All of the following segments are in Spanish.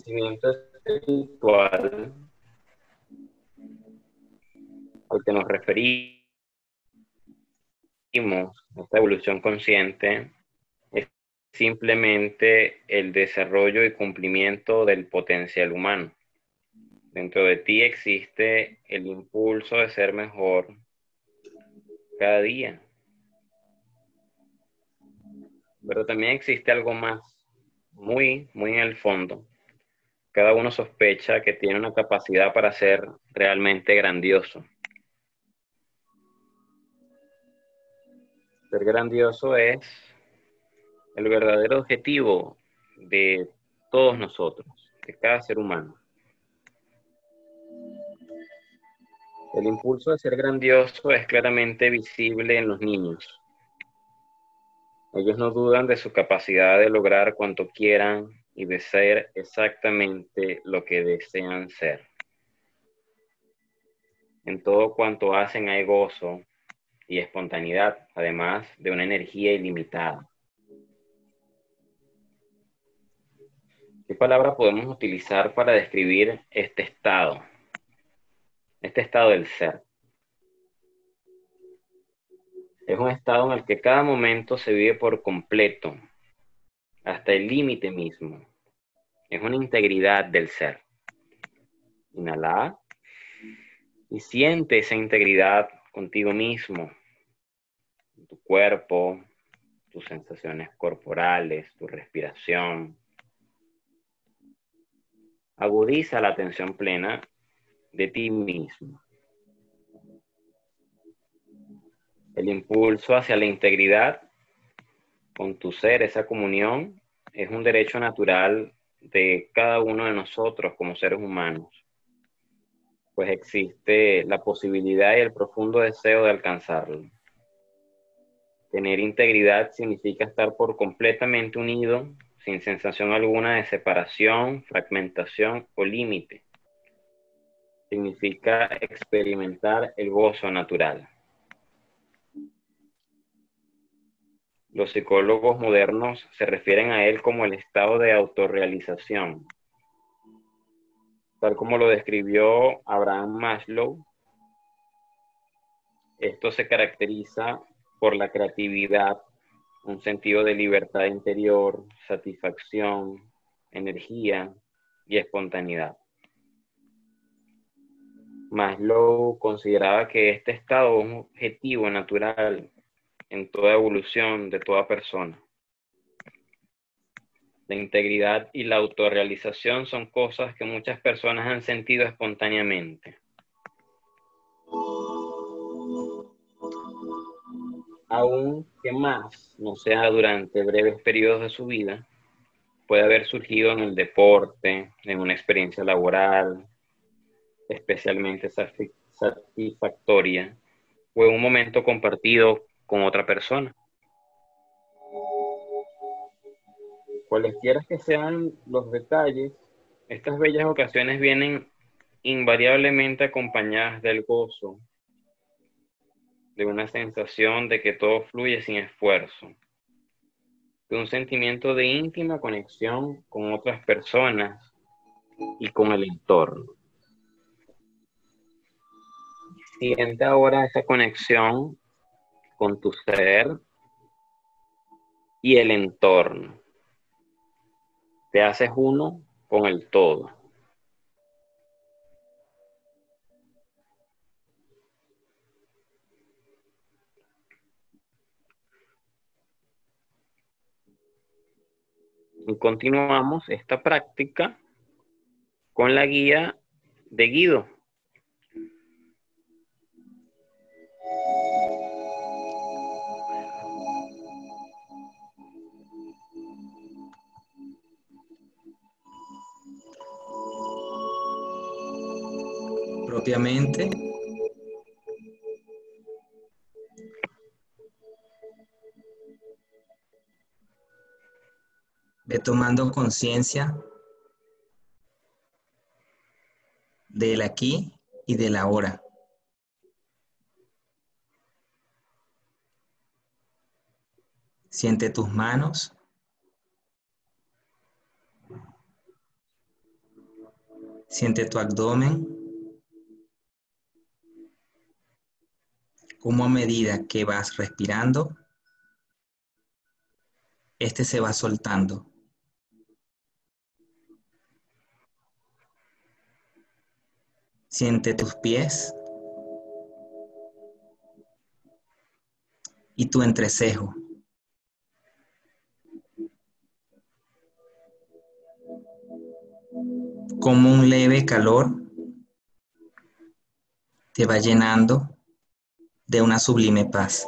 crecimiento espiritual al que nos referimos, esta evolución consciente, es simplemente el desarrollo y cumplimiento del potencial humano. Dentro de ti existe el impulso de ser mejor cada día. Pero también existe algo más, muy, muy en el fondo. Cada uno sospecha que tiene una capacidad para ser realmente grandioso. Ser grandioso es el verdadero objetivo de todos nosotros, de cada ser humano. El impulso de ser grandioso es claramente visible en los niños. Ellos no dudan de su capacidad de lograr cuanto quieran y de ser exactamente lo que desean ser. En todo cuanto hacen hay gozo y espontaneidad, además de una energía ilimitada. ¿Qué palabra podemos utilizar para describir este estado? este estado del ser. Es un estado en el que cada momento se vive por completo, hasta el límite mismo. Es una integridad del ser. Inhala y siente esa integridad contigo mismo, tu cuerpo, tus sensaciones corporales, tu respiración. Agudiza la atención plena de ti mismo. El impulso hacia la integridad con tu ser, esa comunión, es un derecho natural de cada uno de nosotros como seres humanos, pues existe la posibilidad y el profundo deseo de alcanzarlo. Tener integridad significa estar por completamente unido, sin sensación alguna de separación, fragmentación o límite significa experimentar el gozo natural. Los psicólogos modernos se refieren a él como el estado de autorrealización, tal como lo describió Abraham Maslow. Esto se caracteriza por la creatividad, un sentido de libertad interior, satisfacción, energía y espontaneidad. Maslow consideraba que este estado es un objetivo natural en toda evolución de toda persona. La integridad y la autorrealización son cosas que muchas personas han sentido espontáneamente. Aunque más no sea durante breves periodos de su vida, puede haber surgido en el deporte, en una experiencia laboral, especialmente satisfactoria o en un momento compartido con otra persona. Cualesquiera que sean los detalles, estas bellas ocasiones vienen invariablemente acompañadas del gozo, de una sensación de que todo fluye sin esfuerzo, de un sentimiento de íntima conexión con otras personas y con el entorno. Siente ahora esa conexión con tu ser y el entorno. Te haces uno con el todo. Y continuamos esta práctica con la guía de Guido. Propiamente. Ve tomando conciencia del aquí y del ahora. Siente tus manos Siente tu abdomen. Como a medida que vas respirando, este se va soltando. Siente tus pies y tu entrecejo. Como un leve calor te va llenando de una sublime paz.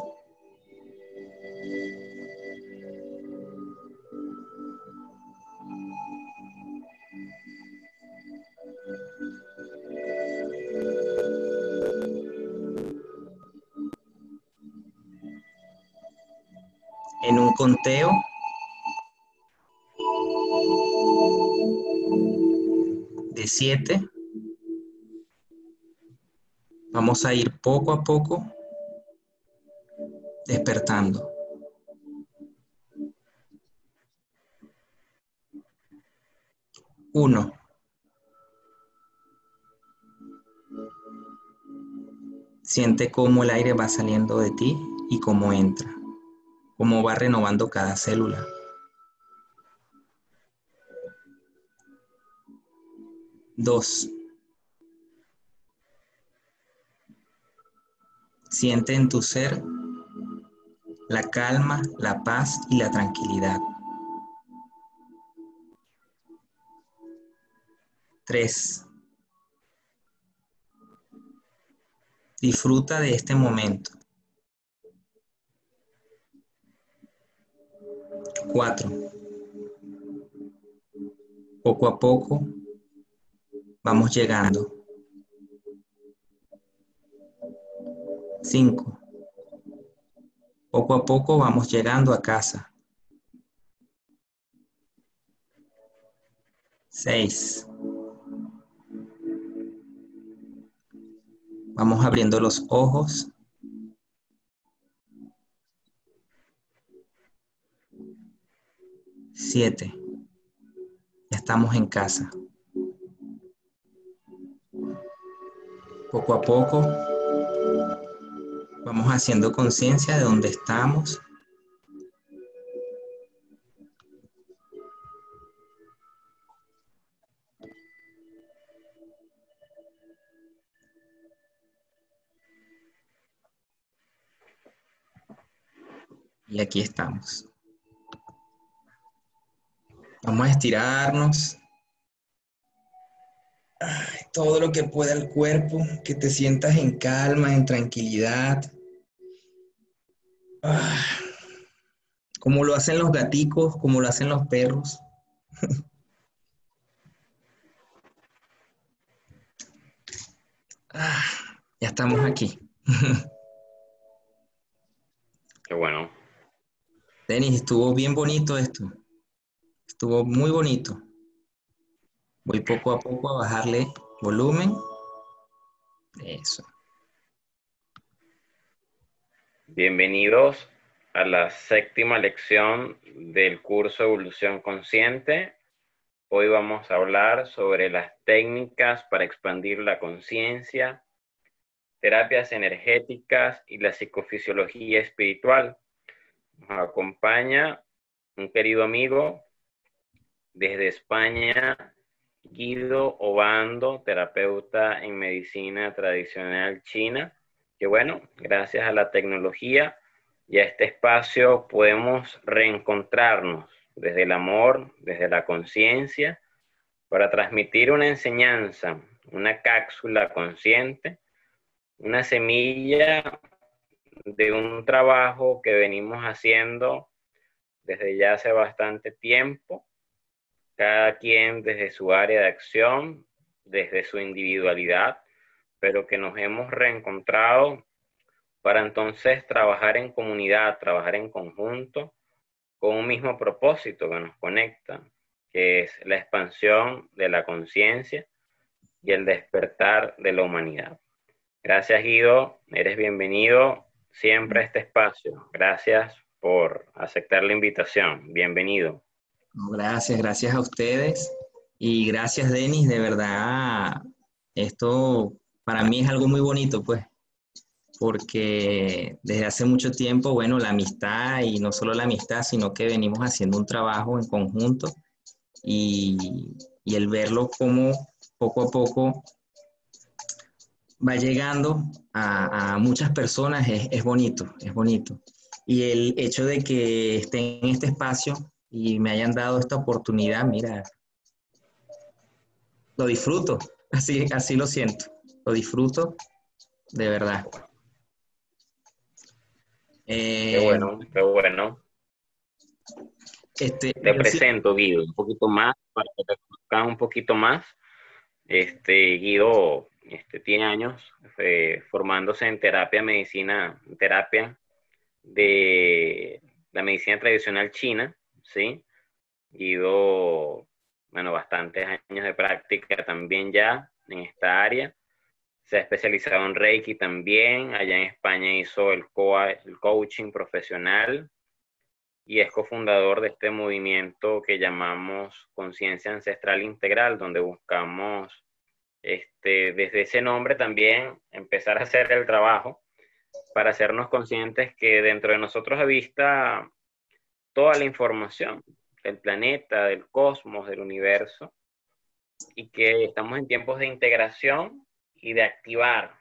En un conteo de siete, vamos a ir poco a poco despertando. Uno. Siente cómo el aire va saliendo de ti y cómo entra, cómo va renovando cada célula. Dos. Siente en tu ser la calma, la paz y la tranquilidad. Tres. Disfruta de este momento. Cuatro. Poco a poco vamos llegando. Cinco. Poco a poco vamos llegando a casa. Seis. Vamos abriendo los ojos. Siete. Ya estamos en casa. Poco a poco Vamos haciendo conciencia de dónde estamos. Y aquí estamos. Vamos a estirarnos. Todo lo que pueda el cuerpo, que te sientas en calma, en tranquilidad. Ah, como lo hacen los gaticos, como lo hacen los perros. Ah, ya estamos aquí. Qué bueno. Denis, estuvo bien bonito esto. Estuvo muy bonito. Voy poco a poco a bajarle volumen. Eso. Bienvenidos a la séptima lección del curso Evolución Consciente. Hoy vamos a hablar sobre las técnicas para expandir la conciencia, terapias energéticas y la psicofisiología espiritual. Nos acompaña un querido amigo desde España, Guido Obando, terapeuta en medicina tradicional china que bueno, gracias a la tecnología y a este espacio podemos reencontrarnos desde el amor, desde la conciencia, para transmitir una enseñanza, una cápsula consciente, una semilla de un trabajo que venimos haciendo desde ya hace bastante tiempo, cada quien desde su área de acción, desde su individualidad, pero que nos hemos reencontrado para entonces trabajar en comunidad, trabajar en conjunto, con un mismo propósito que nos conecta, que es la expansión de la conciencia y el despertar de la humanidad. Gracias Guido, eres bienvenido siempre a este espacio. Gracias por aceptar la invitación. Bienvenido. Gracias, gracias a ustedes Y gracias, Denis, de verdad, esto para mí es algo muy bonito, pues, porque desde hace mucho tiempo, bueno, la amistad y no solo la amistad, sino que venimos haciendo un trabajo en conjunto y, el verlo como poco a poco va llegando a, muchas personas es, es, bonito, es bonito. Y el hecho de que esté en este espacio y me hayan dado esta oportunidad, mira, lo disfruto, así, así lo siento, lo disfruto de verdad. qué eh, bueno, qué bueno. Este, te presento, Guido, un poquito más, para que te conozcan un poquito más. Este, Guido este, tiene años eh, formándose en terapia, medicina, terapia de la medicina tradicional china, ¿sí? Guido, bueno, bastantes años de práctica también ya en esta área. Se ha especializado en Reiki también. Allá en España hizo el, el coaching profesional y es cofundador de este movimiento que llamamos Conciencia Ancestral Integral, donde buscamos este, desde ese nombre también empezar a hacer el trabajo para hacernos conscientes que dentro de nosotros habita toda la información del planeta, del cosmos, del universo, y que estamos en tiempos de integración y de activar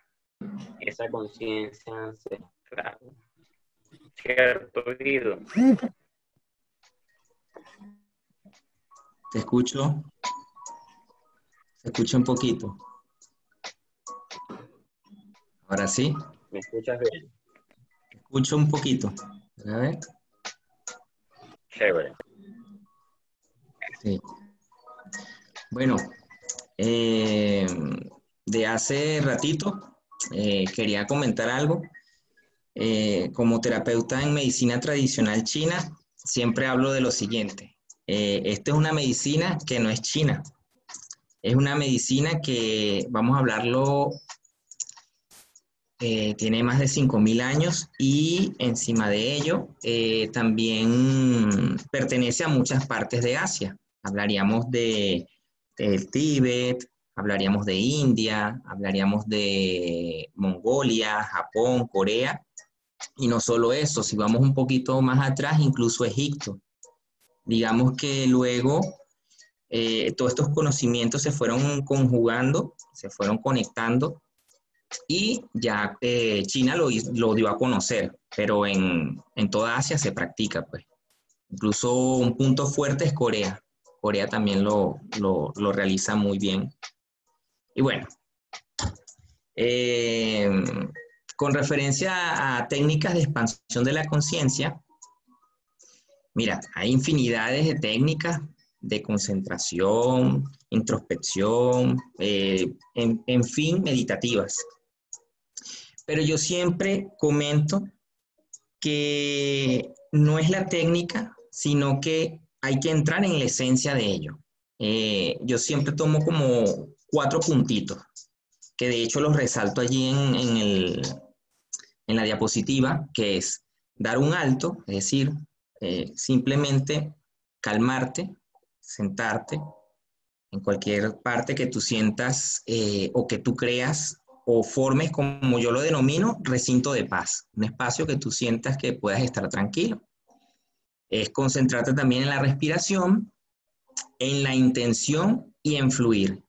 esa conciencia ancestral. ¿Cierto, Guido? Te escucho. Te escucho un poquito. Ahora sí. ¿Me escuchas bien? Te escucho un poquito. A ver. Sí. Bueno, eh, de hace ratito eh, quería comentar algo. Eh, como terapeuta en medicina tradicional china, siempre hablo de lo siguiente. esta es una medicina que no es china. Es una medicina que, vamos a hablarlo, tiene más de 5.000 años y encima de ello también pertenece a muchas partes de Asia. Hablaríamos de, del Tíbet, hablaríamos de India, hablaríamos de Mongolia, Japón, Corea, y no solo eso, si vamos un poquito más atrás, incluso Egipto. Digamos que luego eh, todos estos conocimientos se fueron conjugando, se fueron conectando y ya eh, China lo, lo, dio a conocer, pero en, en, toda Asia se practica, pues. Incluso un punto fuerte es Corea. Corea también lo, realiza muy bien. Y bueno, eh, con referencia a técnicas de expansión de la conciencia, mira, hay infinidades de técnicas de concentración, introspección, eh, en, en fin, meditativas. Pero yo siempre comento que no es la técnica, sino que hay que entrar en la esencia de ello. Eh, yo siempre tomo como cuatro puntitos, que de hecho los resalto allí en, la diapositiva, que es dar un alto, es decir, eh, simplemente calmarte, sentarte en cualquier parte que tú sientas eh, o que tú creas o formes, como yo lo denomino, recinto de paz, un espacio que tú sientas que puedas estar tranquilo es concentrarte también en la respiración, en la intención y en fluir.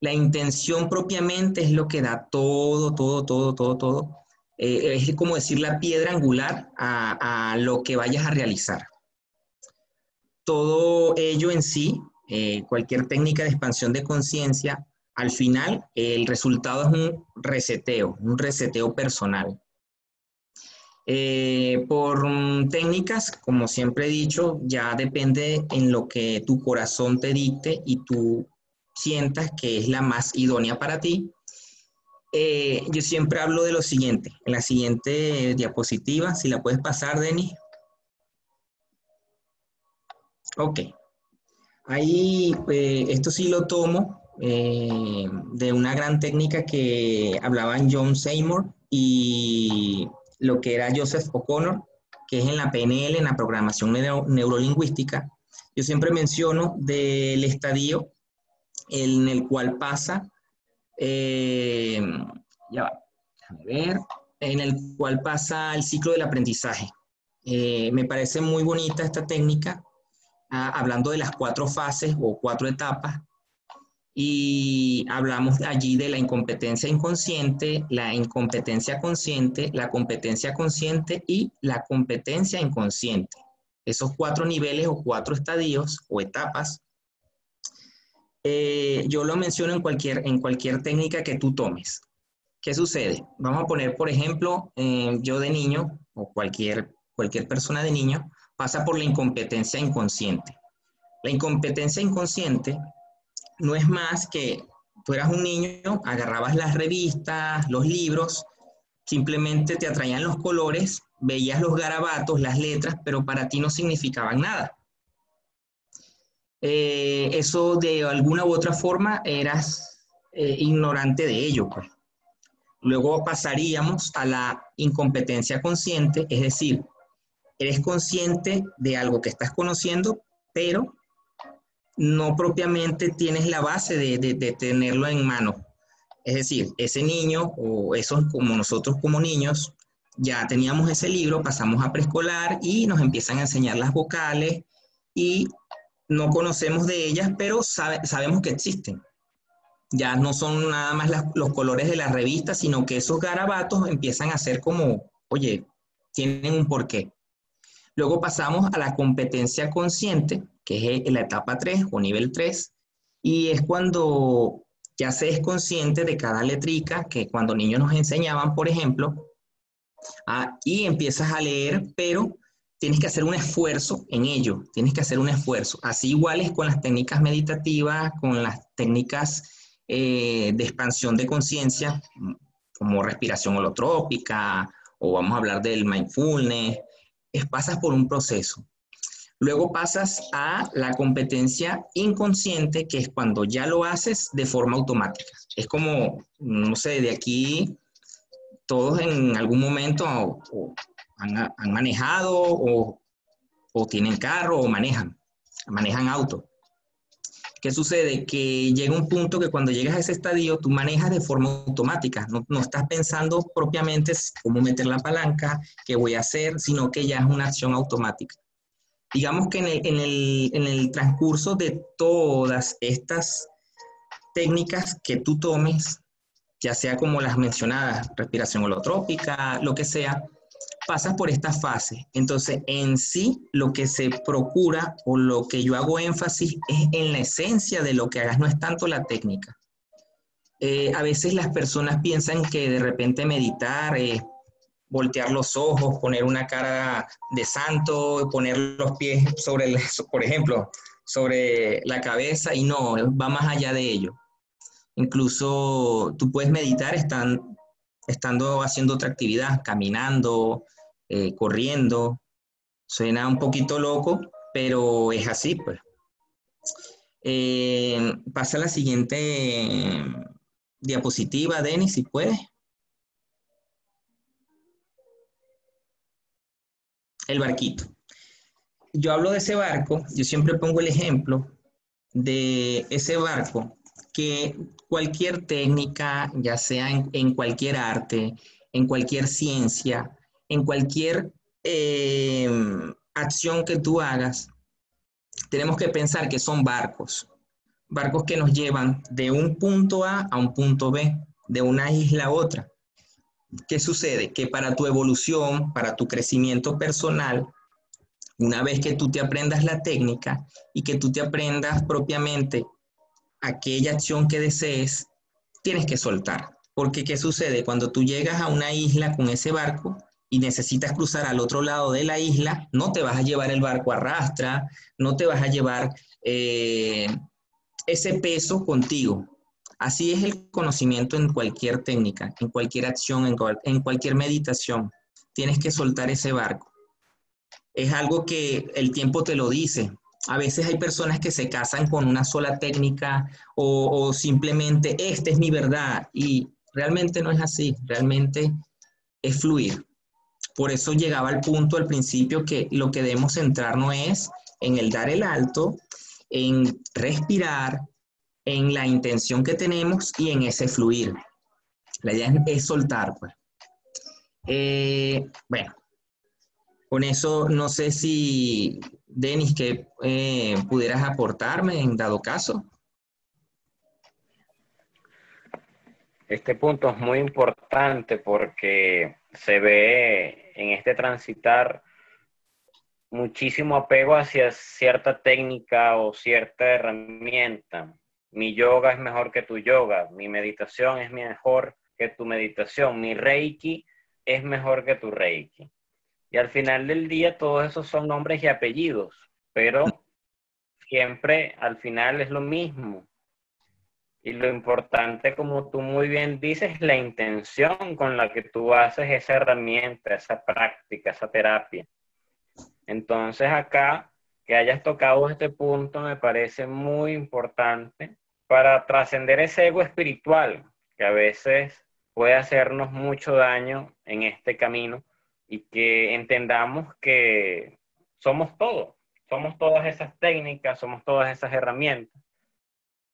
La intención propiamente es lo que da todo, todo, todo, todo, todo. Eh, es como decir la piedra angular a, lo que vayas a realizar. Todo ello en sí, eh, cualquier técnica de expansión de conciencia, al final el resultado es un reseteo, un reseteo personal. Eh, por técnicas, como siempre he dicho, ya depende en lo que tu corazón te dicte y tú sientas que es la más idónea para ti. Eh, yo siempre hablo de lo siguiente, en la siguiente diapositiva, si la puedes pasar, Denis. Ok. Ahí, eh, esto sí lo tomo de una gran técnica que hablaban John Seymour y lo que era Joseph O'Connor, que es en la PNL, en la programación neurolingüística. Yo siempre menciono del estadio en el cual pasa, eh, ya va, ver, en el cual pasa el ciclo del aprendizaje. Eh, me parece muy bonita esta técnica, ah, hablando de las cuatro fases o cuatro etapas, y hablamos allí de la incompetencia inconsciente, la incompetencia consciente, la competencia consciente y la competencia inconsciente. Esos cuatro niveles o cuatro estadios o etapas, eh, yo lo menciono en cualquier, en cualquier técnica que tú tomes. ¿Qué sucede? Vamos a poner, por ejemplo, eh, yo de niño o cualquier, cualquier persona de niño pasa por la incompetencia inconsciente. La incompetencia inconsciente no es más que tú eras un niño, agarrabas las revistas, los libros, simplemente te atraían los colores, veías los garabatos, las letras, pero para ti no significaban nada. Eh, eso de alguna u otra forma eras eh, ignorante de ello. Pues. Luego pasaríamos a la incompetencia consciente, es decir, eres consciente de algo que estás conociendo, pero no propiamente tienes la base de, tenerlo en mano. Es decir, ese niño o esos como nosotros como niños, ya teníamos ese libro, pasamos a preescolar y nos empiezan a enseñar las vocales y no conocemos de ellas, pero sabemos que existen. Ya no son nada más los colores de la revista, sino que esos garabatos empiezan a ser como, oye, tienen un porqué. Luego pasamos a la competencia consciente, que es la etapa 3 o nivel 3, y es cuando ya se es consciente de cada letrica, que cuando niños nos enseñaban, por ejemplo, y empiezas a leer, pero tienes que hacer un esfuerzo en ello, tienes que hacer un esfuerzo. Así igual es con las técnicas meditativas, con las técnicas eh, de expansión de conciencia, como respiración holotrópica, o vamos a hablar del mindfulness, es, pasas por un proceso. Luego pasas a la competencia inconsciente, que es cuando ya lo haces de forma automática. Es como, no sé, de aquí todos en algún momento han, manejado o, o, tienen carro o manejan, manejan auto. ¿Qué sucede? Que llega un punto que cuando llegas a ese estadio, tú manejas de forma automática, no, no, estás pensando propiamente cómo meter la palanca, qué voy a hacer, sino que ya es una acción automática. Digamos que en el, transcurso de todas estas técnicas que tú tomes, ya sea como las mencionadas, respiración holotrópica, lo que sea, pasas por esta fase. Entonces, en sí, lo que se procura o lo que yo hago énfasis es en la esencia de lo que hagas, no es tanto la técnica. Eh, a veces las personas piensan que de repente meditar voltear los ojos, poner una cara de santo, poner los pies sobre, el, por ejemplo, sobre la cabeza y no, va más allá de ello. Incluso tú puedes meditar estando haciendo otra actividad, caminando, eh, corriendo. Suena un poquito loco, pero es así, pues. Eh, pasa la siguiente diapositiva, Denis, si puedes. El barquito. Yo hablo de ese barco, yo siempre pongo el ejemplo de ese barco que cualquier técnica, ya sea en, cualquier arte, en cualquier ciencia, en cualquier eh, acción que tú hagas, tenemos que pensar que son barcos, barcos que nos llevan de un punto A a un punto B, de una isla a otra. ¿Qué sucede? Que para tu evolución, para tu crecimiento personal, una vez que tú te aprendas la técnica y que tú te aprendas propiamente aquella acción que desees, tienes que soltar. Porque ¿qué sucede? Cuando tú llegas a una isla con ese barco y necesitas cruzar al otro lado de la isla, no te vas a llevar el barco a rastra, no te vas a llevar eh, ese peso contigo. Así es el conocimiento en cualquier técnica, en cualquier acción, en, cualquier meditación. Tienes que soltar ese barco. Es algo que el tiempo te lo dice. A veces hay personas que se casan con una sola técnica o, simplemente esta es mi verdad y realmente no es así, realmente es fluir. Por eso llegaba al punto al principio que lo que debemos centrarnos es en el dar el alto, en respirar, en la intención que tenemos y en ese fluir. La idea es, soltar, pues. Eh, bueno, con eso no sé si, Denis, que eh, pudieras aportarme en dado caso. Este punto es muy importante porque se ve en este transitar muchísimo apego hacia cierta técnica o cierta herramienta. Mi yoga es mejor que tu yoga, mi meditación es mejor que tu meditación, mi reiki es mejor que tu reiki. Y al final del día todos esos son nombres y apellidos, pero siempre al final es lo mismo. Y lo importante, como tú muy bien dices, es la intención con la que tú haces esa herramienta, esa práctica, esa terapia. Entonces acá, que hayas tocado este punto me parece muy importante para trascender ese ego espiritual que a veces puede hacernos mucho daño en este camino y que entendamos que somos todo, somos todas esas técnicas, somos todas esas herramientas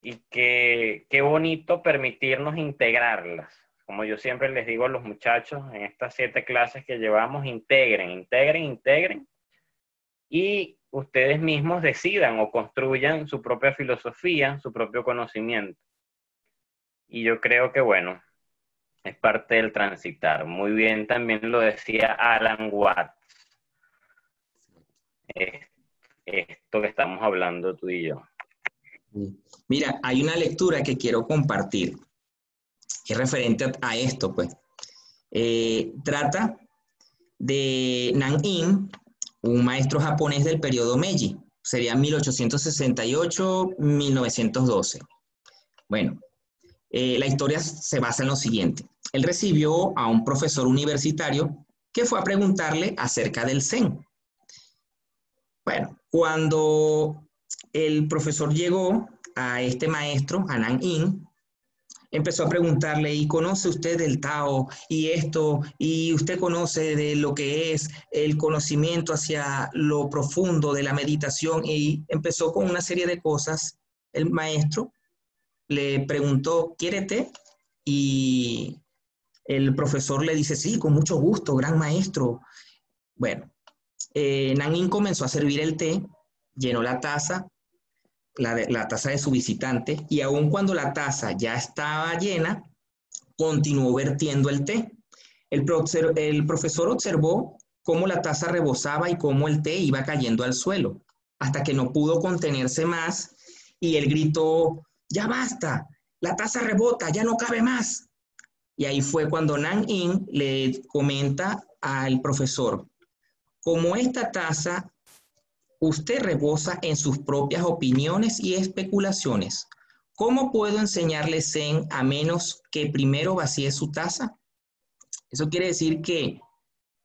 y que qué bonito permitirnos integrarlas. Como yo siempre les digo a los muchachos en estas siete clases que llevamos, integren, integren, integren y ustedes mismos decidan o construyan su propia filosofía, su propio conocimiento. Y yo creo que, bueno, es parte del transitar. Muy bien, también lo decía Alan Watts. Esto que estamos hablando tú y yo. Mira, hay una lectura que quiero compartir, es referente a esto, pues. Eh, trata de Nan In, un maestro japonés del periodo Meiji, sería 1868-1912. Bueno, eh, la historia se basa en lo siguiente. Él recibió a un profesor universitario que fue a preguntarle acerca del Zen. Bueno, cuando el profesor llegó a este maestro, Anan In, empezó a preguntarle, ¿y conoce usted del Tao y esto? ¿Y usted conoce de lo que es el conocimiento hacia lo profundo de la meditación? Y empezó con una serie de cosas. El maestro le preguntó, ¿quiere té? Y el profesor le dice, sí, con mucho gusto, gran maestro. Bueno, eh, In comenzó a servir el té, llenó la taza, la, taza de su visitante y aun cuando la taza ya estaba llena, continuó vertiendo el té. El, el profesor observó cómo la taza rebosaba y cómo el té iba cayendo al suelo, hasta que no pudo contenerse más y él gritó, ya basta, la taza rebota, ya no cabe más. Y ahí fue cuando Nan In le comenta al profesor, como esta taza Usted rebosa en sus propias opiniones y especulaciones. ¿Cómo puedo enseñarle Zen a menos que primero vacíe su taza? Eso quiere decir que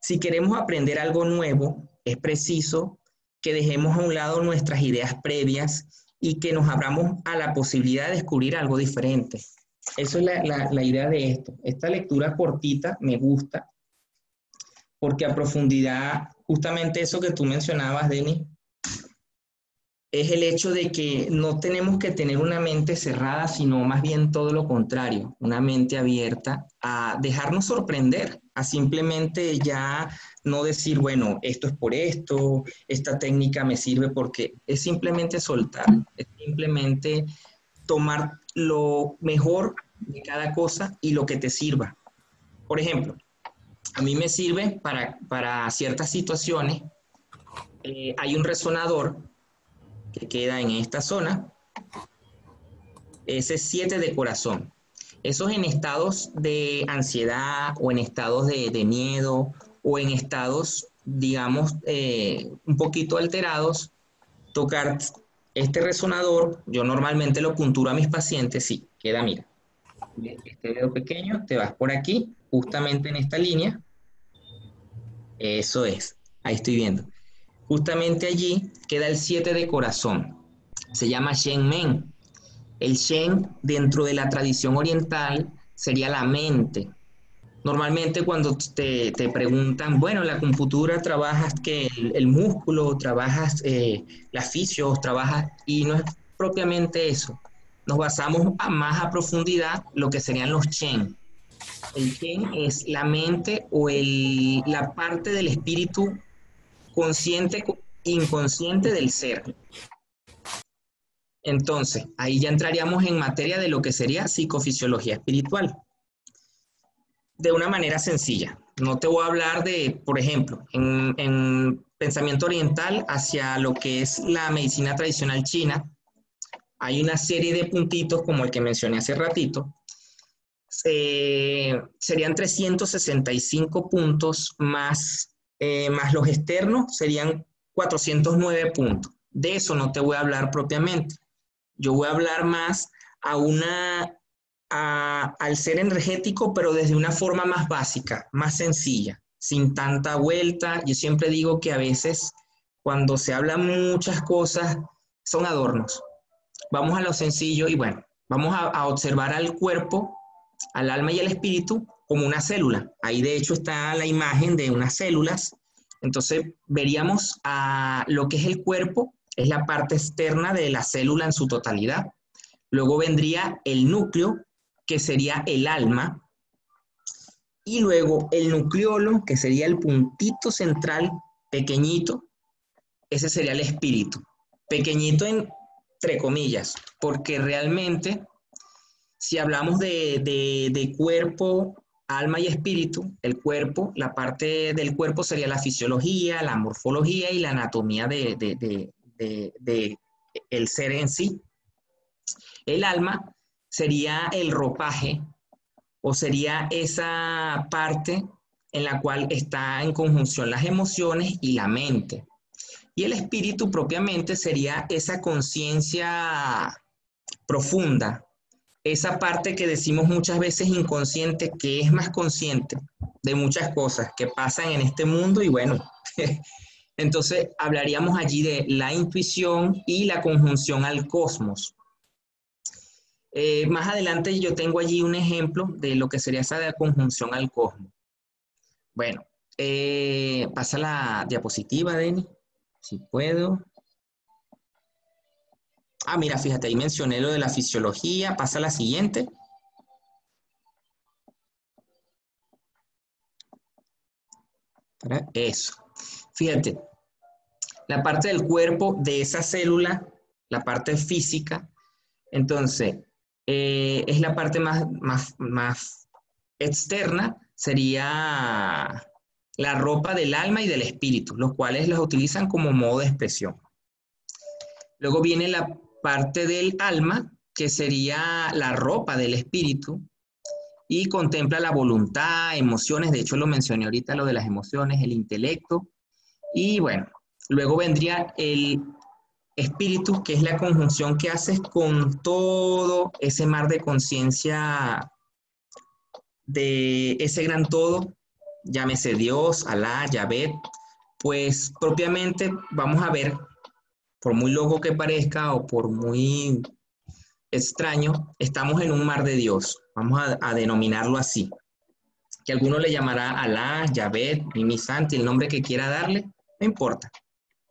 si queremos aprender algo nuevo, es preciso que dejemos a un lado nuestras ideas previas y que nos abramos a la posibilidad de descubrir algo diferente. Eso es la, la idea de esto. Esta lectura cortita me gusta porque a profundidad, justamente eso que tú mencionabas, Denis, es el hecho de que no tenemos que tener una mente cerrada, sino más bien todo lo contrario, una mente abierta a dejarnos sorprender, a simplemente ya no decir, bueno, esto es por esto, esta técnica me sirve porque es simplemente soltar, es simplemente tomar lo mejor de cada cosa y lo que te sirva. Por ejemplo, a mí me sirve para, para ciertas situaciones, eh, hay un resonador que queda en esta zona, ese 7 de corazón. Esos en estados de ansiedad o en estados de, miedo o en estados, digamos, eh, un poquito alterados, tocar este resonador, yo normalmente lo punturo a mis pacientes, sí, queda, mira, este dedo pequeño, te vas por aquí, justamente en esta línea, eso es, ahí estoy viendo. Justamente allí queda el 7 de corazón. Se llama Shen Men. El Shen, dentro de la tradición oriental, sería la mente. Normalmente cuando te, preguntan, bueno, la acupuntura trabajas que el, músculo, trabajas eh, las fisios, trabajas, y no es propiamente eso. nos basamos a más a profundidad lo que serían los Chen. El Chen es la mente o el, la parte del espíritu consciente, inconsciente del ser. Entonces, ahí ya entraríamos en materia de lo que sería psicofisiología espiritual. De una manera sencilla. No te voy a hablar de, por ejemplo, en, en pensamiento oriental hacia lo que es la medicina tradicional china, hay una serie de puntitos como el que mencioné hace ratito. Eh, serían 365 puntos más, eh, más los externos, serían 409 puntos. De eso no te voy a hablar propiamente. Yo voy a hablar más a una, al ser energético, pero desde una forma más básica, más sencilla, sin tanta vuelta. Yo siempre digo que a veces cuando se hablan muchas cosas son adornos vamos a lo sencillo y bueno, vamos a, observar al cuerpo, al alma y al espíritu como una célula. Ahí de hecho está la imagen de unas células. Entonces veríamos a lo que es el cuerpo, es la parte externa de la célula en su totalidad. Luego vendría el núcleo, que sería el alma. Y luego el nucleolo, que sería el puntito central pequeñito, ese sería el espíritu. Pequeñito en entre comillas, porque realmente si hablamos de, cuerpo, alma y espíritu, el cuerpo, la parte del cuerpo sería la fisiología, la morfología y la anatomía de, el ser en sí. El alma sería el ropaje o sería esa parte en la cual está en conjunción las emociones y la mente. Y el espíritu propiamente sería esa conciencia profunda, esa parte que decimos muchas veces inconsciente, que es más consciente de muchas cosas que pasan en este mundo y bueno, entonces hablaríamos allí de la intuición y la conjunción al cosmos. Eh, más adelante yo tengo allí un ejemplo de lo que sería esa conjunción al cosmos. Bueno, eh, pasa la diapositiva, Denny. Si puedo. Ah, mira, fíjate, ahí mencioné lo de la fisiología. Pasa a la siguiente. Eso. Fíjate, la parte del cuerpo de esa célula, la parte física, entonces, eh, es la parte más, más, más externa, sería la ropa del alma y del espíritu, los cuales los utilizan como modo de expresión. Luego viene la parte del alma, que sería la ropa del espíritu, y contempla la voluntad, emociones, de hecho lo mencioné ahorita, lo de las emociones, el intelecto, y bueno, luego vendría el espíritu, que es la conjunción que haces con todo ese mar de conciencia de ese gran todo llámese Dios, Alá, Yahvé, pues propiamente vamos a ver, por muy loco que parezca o por muy extraño, estamos en un mar de Dios, vamos a, denominarlo así. Que alguno le llamará Alá, Yahvé, Mimi Santi, el nombre que quiera darle, no importa,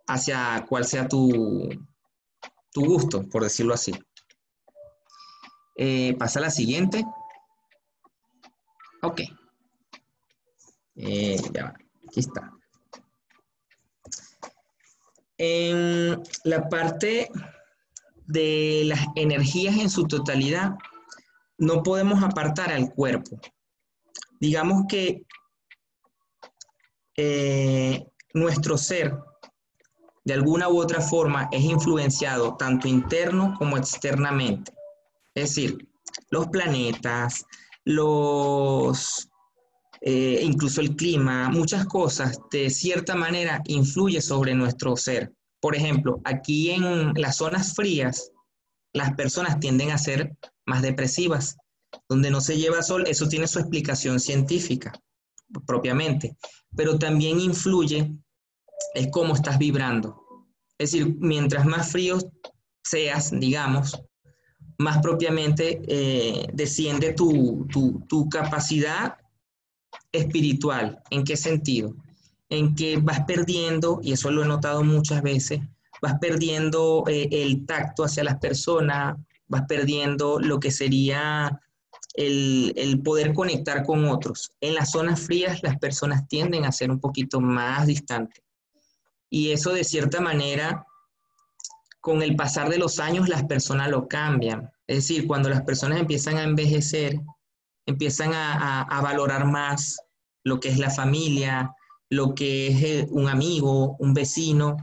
hacia cuál sea tu, tu gusto, por decirlo así. Eh, pasa a la siguiente. Ok. Eh, ya, aquí está. En la parte de las energías en su totalidad, no podemos apartar al cuerpo. Digamos que eh, nuestro ser, de alguna u otra forma, es influenciado tanto interno como externamente. Es decir, los planetas, los eh, incluso el clima, muchas cosas, de cierta manera influye sobre nuestro ser. Por ejemplo, aquí en las zonas frías, las personas tienden a ser más depresivas. Donde no se lleva sol, eso tiene su explicación científica propiamente, pero también influye es cómo estás vibrando. Es decir, mientras más frío seas, digamos, más propiamente eh, desciende tu, tu, tu capacidad espiritual. ¿En qué sentido? En que vas perdiendo, y eso lo he notado muchas veces, vas perdiendo eh, el tacto hacia las personas, vas perdiendo lo que sería el, el, poder conectar con otros. En las zonas frías las personas tienden a ser un poquito más distantes. Y eso de cierta manera, con el pasar de los años, las personas lo cambian. Es decir, cuando las personas empiezan a envejecer, empiezan a, a, valorar más lo que es la familia, lo que es eh, un amigo, un vecino.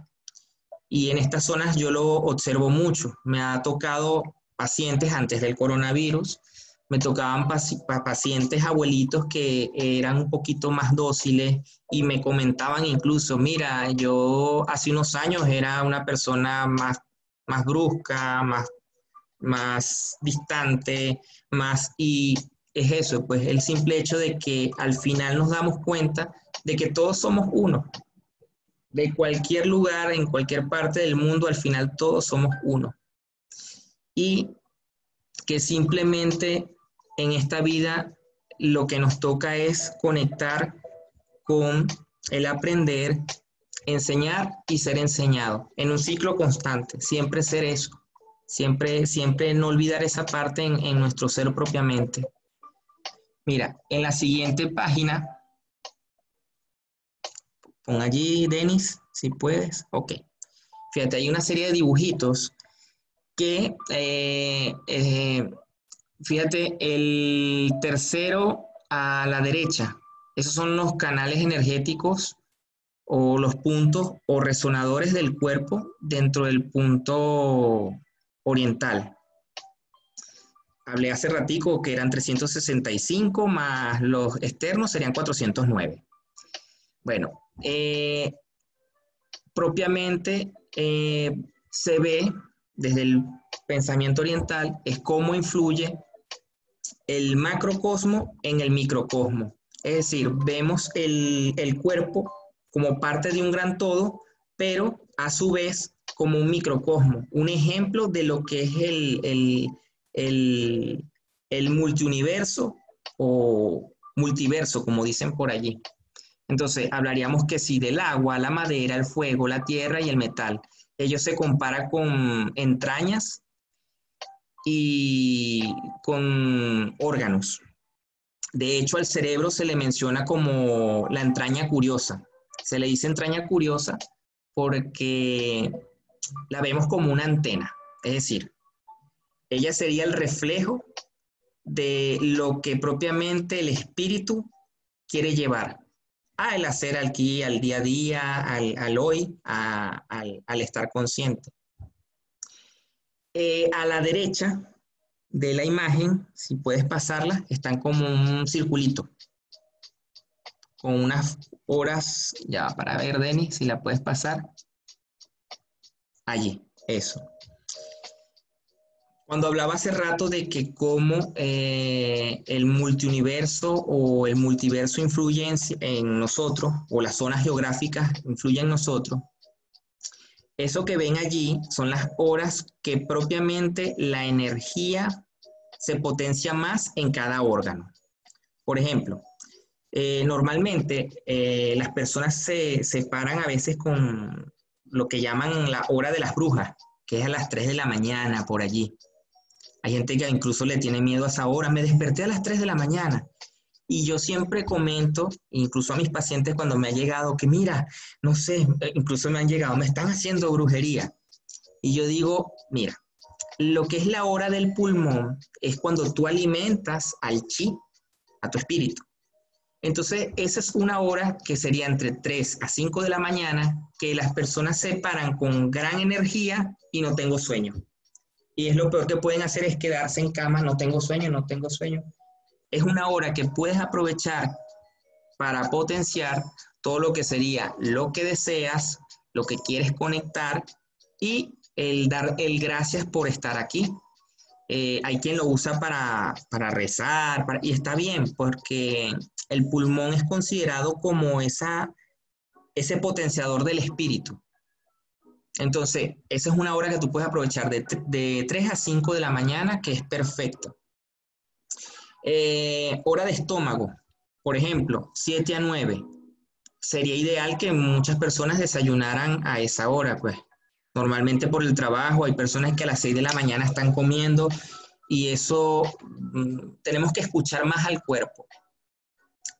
Y en estas zonas yo lo observo mucho. Me ha tocado pacientes antes del coronavirus me tocaban pacientes abuelitos que eran un poquito más dóciles y me comentaban incluso, mira, yo hace unos años era una persona más, más brusca, más, más distante, más... Y es eso, pues el simple hecho de que al final nos damos cuenta de que todos somos uno. De cualquier lugar, en cualquier parte del mundo, al final todos somos uno. Y que simplemente en esta vida lo que nos toca es conectar con el aprender, enseñar y ser enseñado, en un ciclo constante, siempre ser eso, siempre, siempre no olvidar esa parte en, en nuestro ser propiamente. Mira, en la siguiente página, pon allí, Denis, si puedes, ok. Fíjate, hay una serie de dibujitos que eh, eh, Fíjate, el tercero a la derecha, esos son los canales energéticos o los puntos o resonadores del cuerpo dentro del punto oriental. Hablé hace ratico que eran 365 más los externos serían 409. Bueno, eh, propiamente eh, se ve desde el pensamiento oriental es cómo influye el macrocosmo en el microcosmo. Es decir, vemos el, cuerpo como parte de un gran todo, pero a su vez como un microcosmo, un ejemplo de lo que es el, el, el, multiuniverso o multiverso, como dicen por allí. Entonces, hablaríamos que sí del agua, la madera, el fuego, la tierra y el metal. Ellos se comparan con entrañas y con órganos. De hecho, al cerebro se le menciona como la entraña curiosa. Se le dice entraña curiosa porque la vemos como una antena. Es decir, ella sería el reflejo de lo que propiamente el espíritu quiere llevar al hacer aquí, al día a día, al, hoy, al estar consciente. Eh, a la derecha de la imagen, si puedes pasarla, están como un circulito con unas horas, ya para ver, Denis, si la puedes pasar. Allí, eso. Cuando hablaba hace rato de que cómo eh, el multiuniverso o el multiverso influye en, nosotros, o las zonas geográficas influyen en nosotros, eso que ven allí son las horas que propiamente la energía se potencia más en cada órgano. Por ejemplo, eh, normalmente eh, las personas se separan a veces con lo que llaman la hora de las brujas, que es a las 3 de la mañana, por allí. Hay gente que incluso le tiene miedo a esa hora. Me desperté a las 3 de la mañana. Y yo siempre comento, incluso a mis pacientes cuando me ha llegado, que mira, no sé, eh, incluso me han llegado, me están haciendo brujería. Y yo digo, mira, lo que es la hora del pulmón es cuando tú alimentas al chi, a tu espíritu. Entonces, esa es una hora que sería entre 3 a 5 de la mañana, que las personas se paran con gran energía y no tengo sueño. Y es lo peor que pueden hacer es quedarse en cama, no tengo sueño, no tengo sueño es una hora que puedes aprovechar para potenciar todo lo que sería lo que deseas, lo que quieres conectar y el dar el gracias por estar aquí. Eh, hay quien lo usa para, rezar y está bien porque el pulmón es considerado como esa, ese potenciador del espíritu. Entonces, esa es una hora que tú puedes aprovechar de, de 3 a 5 de la mañana, que es perfecto. Eh, hora de estómago, por ejemplo, 7 a 9. Sería ideal que muchas personas desayunaran a esa hora, pues, Normalmente por el trabajo hay personas que a las 6 de la mañana están comiendo y eso mm, tenemos que escuchar más al cuerpo,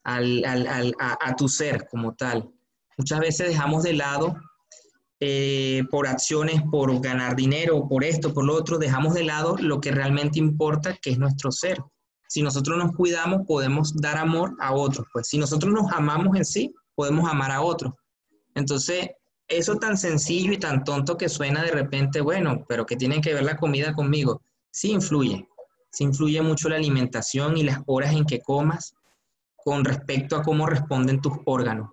al, a, tu ser como tal. Muchas veces dejamos de lado eh, por acciones, por ganar dinero, por esto, por lo otro, dejamos de lado lo que realmente importa, que es nuestro ser. Si nosotros nos cuidamos, podemos dar amor a otros. Pues si nosotros nos amamos en sí, podemos amar a otros. Entonces, eso tan sencillo y tan tonto que suena de repente, bueno, pero que tiene que ver la comida conmigo sí influye. Sí influye mucho la alimentación y las horas en que comas con respecto a cómo responden tus órganos.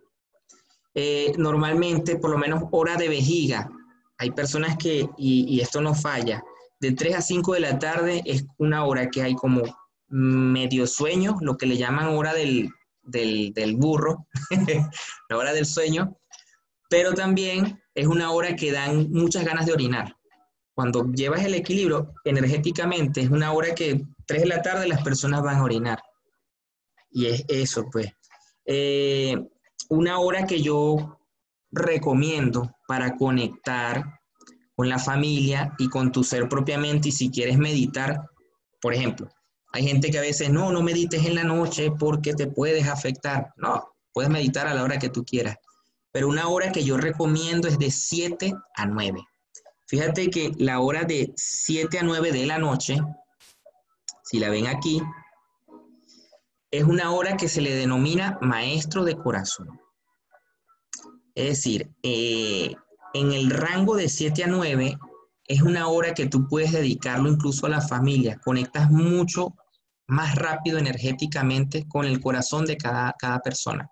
Eh, normalmente, por lo menos hora de vejiga, hay personas que, y, esto no falla, de 3 a 5 de la tarde es una hora que hay como medio sueño, lo que le llaman hora del, del, del burro, la hora del sueño, pero también es una hora que dan muchas ganas de orinar cuando llevas el equilibrio energéticamente, es una hora que 3 de la tarde las personas van a orinar. Y es eso, pues. Eh, una hora que yo recomiendo para conectar con la familia y con tu ser propiamente y si quieres meditar, por ejemplo, hay gente que a veces no, no medites en la noche porque te puedes afectar. No, puedes meditar a la hora que tú quieras. Pero una hora que yo recomiendo es de 7 a 9. Fíjate que la hora de 7 a 9 de la noche, si la ven aquí, es una hora que se le denomina maestro de corazón. Es decir, eh, en el rango de 7 a 9 es una hora que tú puedes dedicarlo incluso a la familia. Conectas mucho más rápido energéticamente con el corazón de cada, cada persona.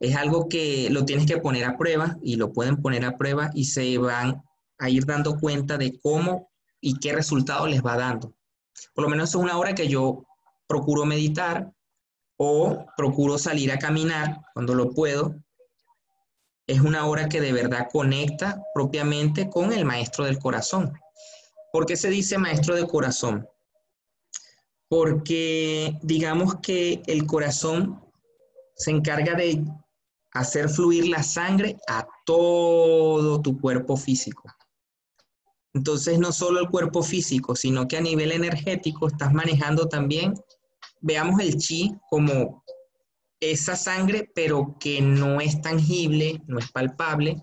Es algo que lo tienes que poner a prueba y lo pueden poner a prueba y se van a ir dando cuenta de cómo y qué resultado les va dando. Por lo menos es una hora que yo procuro meditar o procuro salir a caminar cuando lo puedo. Es una hora que de verdad conecta propiamente con el maestro del corazón. ¿Por qué se dice maestro del corazón? Porque digamos que el corazón se encarga de hacer fluir la sangre a todo tu cuerpo físico. Entonces, no solo el cuerpo físico, sino que a nivel energético estás manejando también, veamos el chi como esa sangre, pero que no es tangible, no es palpable,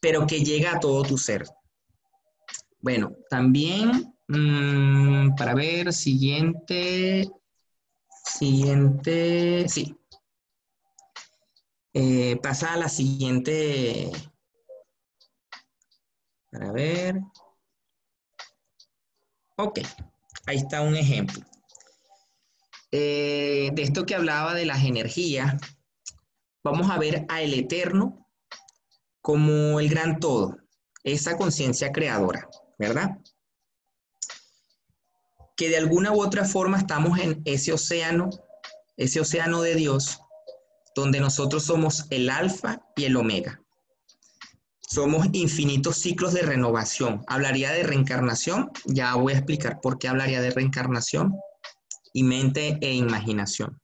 pero que llega a todo tu ser. Bueno, también, mm, para ver, siguiente, siguiente, sí. Eh, pasa a la siguiente a ver. Ok, ahí está un ejemplo. Eh, de esto que hablaba de las energías, vamos a ver a el eterno como el gran todo, esa conciencia creadora, ¿verdad? Que de alguna u otra forma estamos en ese océano, ese océano de Dios, donde nosotros somos el alfa y el omega. Somos infinitos ciclos de renovación. Hablaría de reencarnación, ya voy a explicar por qué hablaría de reencarnación y mente e imaginación.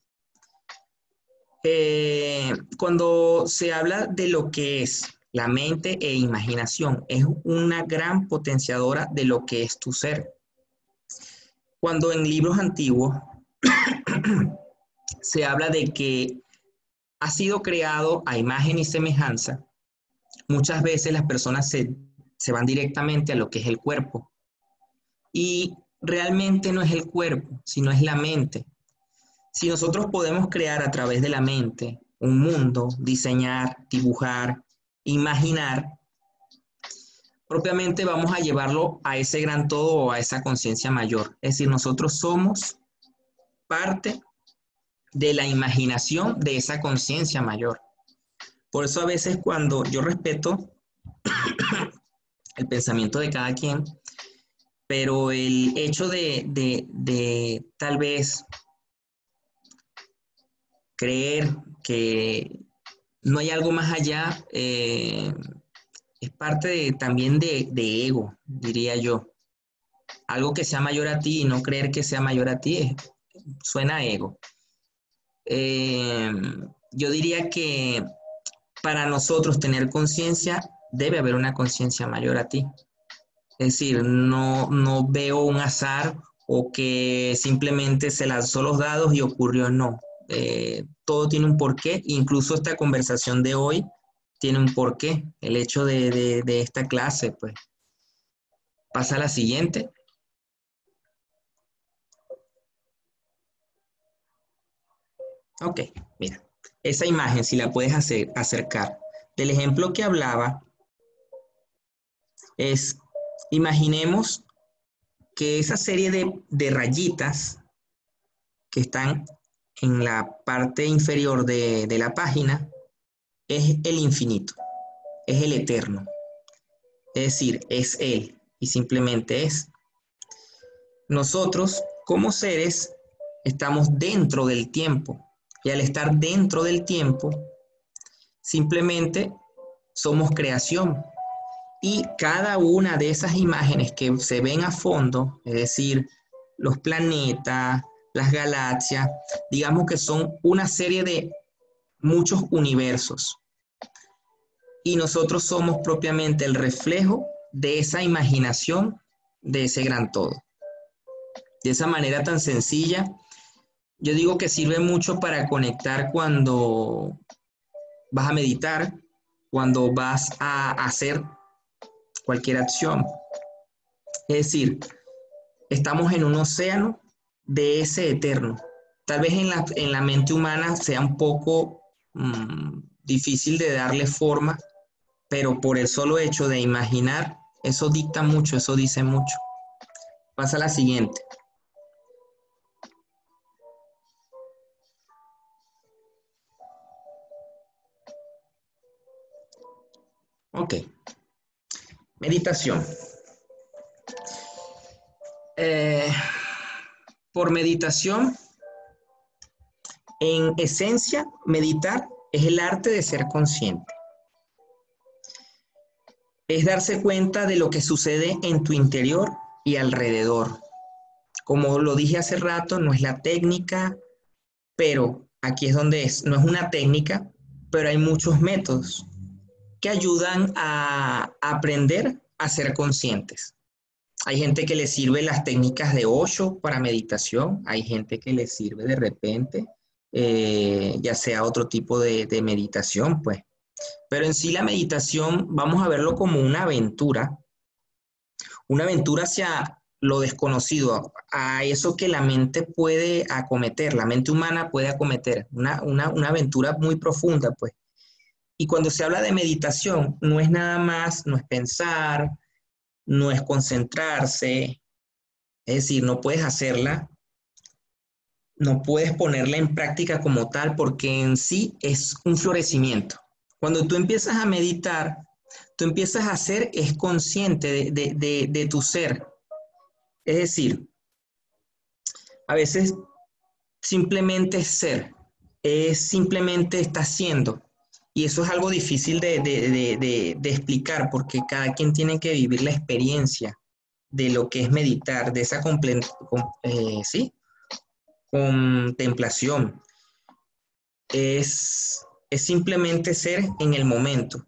Eh, cuando se habla de lo que es la mente e imaginación, es una gran potenciadora de lo que es tu ser. Cuando en libros antiguos se habla de que ha sido creado a imagen y semejanza, muchas veces las personas se, van directamente a lo que es el cuerpo. Y realmente no es el cuerpo, sino es la mente. Si nosotros podemos crear a través de la mente un mundo, diseñar, dibujar, imaginar, propiamente vamos a llevarlo a ese gran todo o a esa conciencia mayor. Es decir, nosotros somos parte de la imaginación de esa conciencia mayor. Por eso a veces cuando yo respeto el pensamiento de cada quien, pero el hecho de, tal vez creer que no hay algo más allá, eh, es parte también de, ego, diría yo. Algo que sea mayor a ti y no creer que sea mayor a ti suena a ego. Eh, yo diría que para nosotros tener conciencia debe haber una conciencia mayor a ti. Es decir, no, no veo un azar o que simplemente se lanzó los dados y ocurrió, no. Eh, todo tiene un porqué, incluso esta conversación de hoy tiene un porqué, el hecho de, de esta clase, pues. Pasa a la siguiente. Ok, mira, esa imagen, si la puedes hacer, acercar, del ejemplo que hablaba, es, imaginemos que esa serie de, rayitas que están en la parte inferior de, de la página es el infinito, es el eterno. Es decir, es Él y simplemente es. Nosotros, como seres, estamos dentro del tiempo. Y al estar dentro del tiempo, simplemente somos creación. Y cada una de esas imágenes que se ven a fondo, es decir, los planetas, las galaxias, digamos que son una serie de muchos universos. Y nosotros somos propiamente el reflejo de esa imaginación de ese gran todo. De esa manera tan sencilla yo digo que sirve mucho para conectar cuando vas a meditar, cuando vas a hacer cualquier acción. Es decir, estamos en un océano de ese eterno. Tal vez en la, mente humana sea un poco mm, difícil de darle forma, pero por el solo hecho de imaginar, eso dicta mucho, eso dice mucho. Pasa a la siguiente. Ok. Meditación. Eh, por meditación, en esencia, meditar es el arte de ser consciente. Es darse cuenta de lo que sucede en tu interior y alrededor. Como lo dije hace rato, no es la técnica, pero aquí es donde es. No es una técnica, pero hay muchos métodos que ayudan a aprender a ser conscientes. Hay gente que le sirve las técnicas de Osho para meditación, hay gente que le sirve de repente, eh, ya sea otro tipo de, meditación, pues. Pero en sí la meditación vamos a verlo como una aventura, una aventura hacia lo desconocido, a eso que la mente puede acometer, la mente humana puede acometer, una, una, una aventura muy profunda, pues. Y cuando se habla de meditación, no es nada más, no es pensar, no es concentrarse, es decir, no puedes hacerla, no puedes ponerla en práctica como tal porque en sí es un florecimiento. Cuando tú empiezas a meditar, tú empiezas a ser, es consciente de, de tu ser. Es decir, a veces simplemente ser, es simplemente está siendo. Y eso es algo difícil de, explicar porque cada quien tiene que vivir la experiencia de lo que es meditar, de esa eh, ¿sí? contemplación. Es, es simplemente ser en el momento.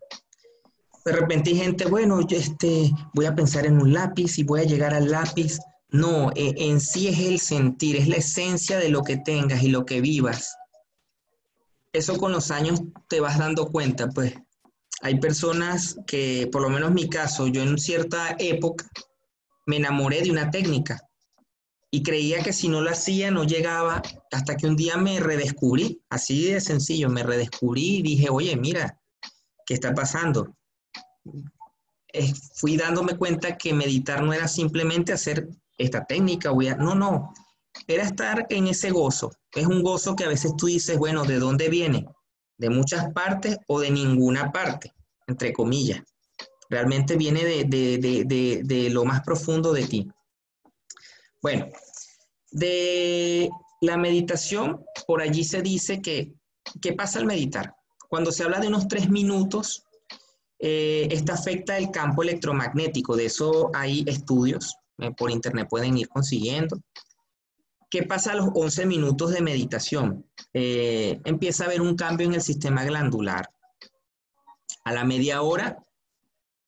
De repente hay gente, bueno, yo este, voy a pensar en un lápiz y voy a llegar al lápiz. No, e, en sí es el sentir, es la esencia de lo que tengas y lo que vivas eso con los años te vas dando cuenta, pues hay personas que, por lo menos en mi caso, yo en cierta época me enamoré de una técnica y creía que si no lo hacía no llegaba, hasta que un día me redescubrí, así de sencillo, me redescubrí y dije, oye, mira, ¿qué está pasando? fui dándome cuenta que meditar no era simplemente hacer esta técnica, voy a, no, no, era estar en ese gozo. Es un gozo que a veces tú dices, bueno, ¿de dónde viene? ¿De muchas partes o de ninguna parte? Entre comillas. Realmente viene de, lo más profundo de ti. Bueno, de la meditación, por allí se dice que, ¿qué pasa al meditar? Cuando se habla de unos tres minutos, eh, esta afecta el campo electromagnético. De eso hay estudios, eh, por internet pueden ir consiguiendo. ¿Qué pasa a los 11 minutos de meditación? Eh, empieza a haber un cambio en el sistema glandular. A la media hora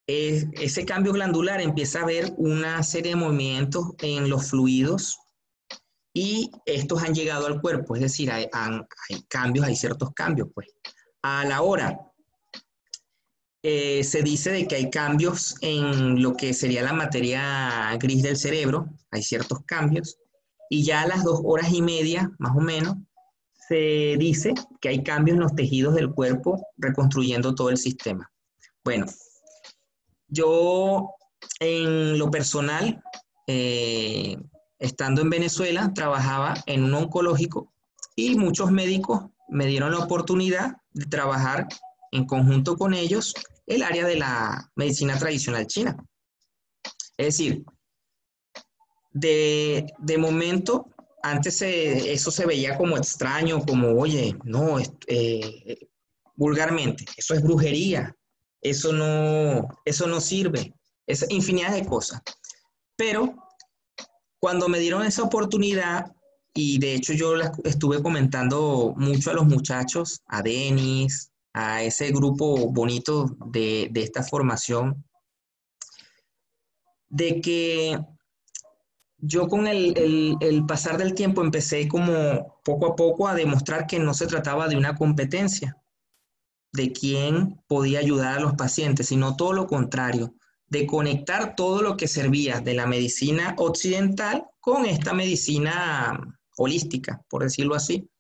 ese cambio glandular empieza a haber una serie de movimientos en los fluidos y estos han llegado al cuerpo, es decir, hay, cambios, hay ciertos cambios, pues. A la hora, eh, se dice de que hay cambios en lo que sería la materia gris del cerebro, hay ciertos cambios, y ya a las dos horas y media, más o menos, se dice que hay cambios en los tejidos del cuerpo reconstruyendo todo el sistema. Bueno, yo en lo personal, eh, estando en Venezuela, trabajaba en un oncológico y muchos médicos me dieron la oportunidad de trabajar en conjunto con ellos el área de la medicina tradicional china. Es decir, de, momento, antes eso se veía como extraño, como, oye, no, eh, vulgarmente, eso es brujería, eso no, eso no sirve, es infinidad de cosas. Pero cuando me dieron esa oportunidad, y de hecho yo estuve comentando mucho a los muchachos, a Denis, a ese grupo bonito de, esta formación, de que yo con el, el, pasar del tiempo empecé como poco a poco a demostrar que no se trataba de una competencia, de quién podía ayudar a los pacientes, sino todo lo contrario, de conectar todo lo que servía de la medicina occidental con esta medicina holística, por decirlo así.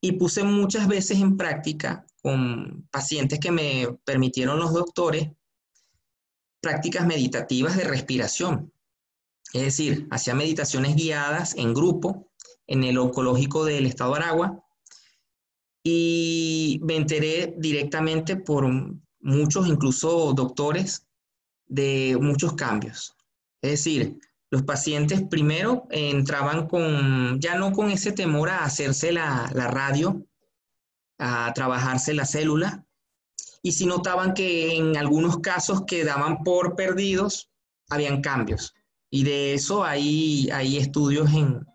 Y puse muchas veces en práctica con pacientes que me permitieron los doctores prácticas meditativas de respiración. Es decir, hacía meditaciones guiadas en grupo en el oncológico del estado Aragua y me enteré directamente por muchos, incluso doctores, de muchos cambios. Es decir, los pacientes primero entraban con, ya no con ese temor a hacerse la, radio, a trabajarse la célula, y si notaban que en algunos casos quedaban por perdidos, habían cambios. Y de eso hay, hay estudios en,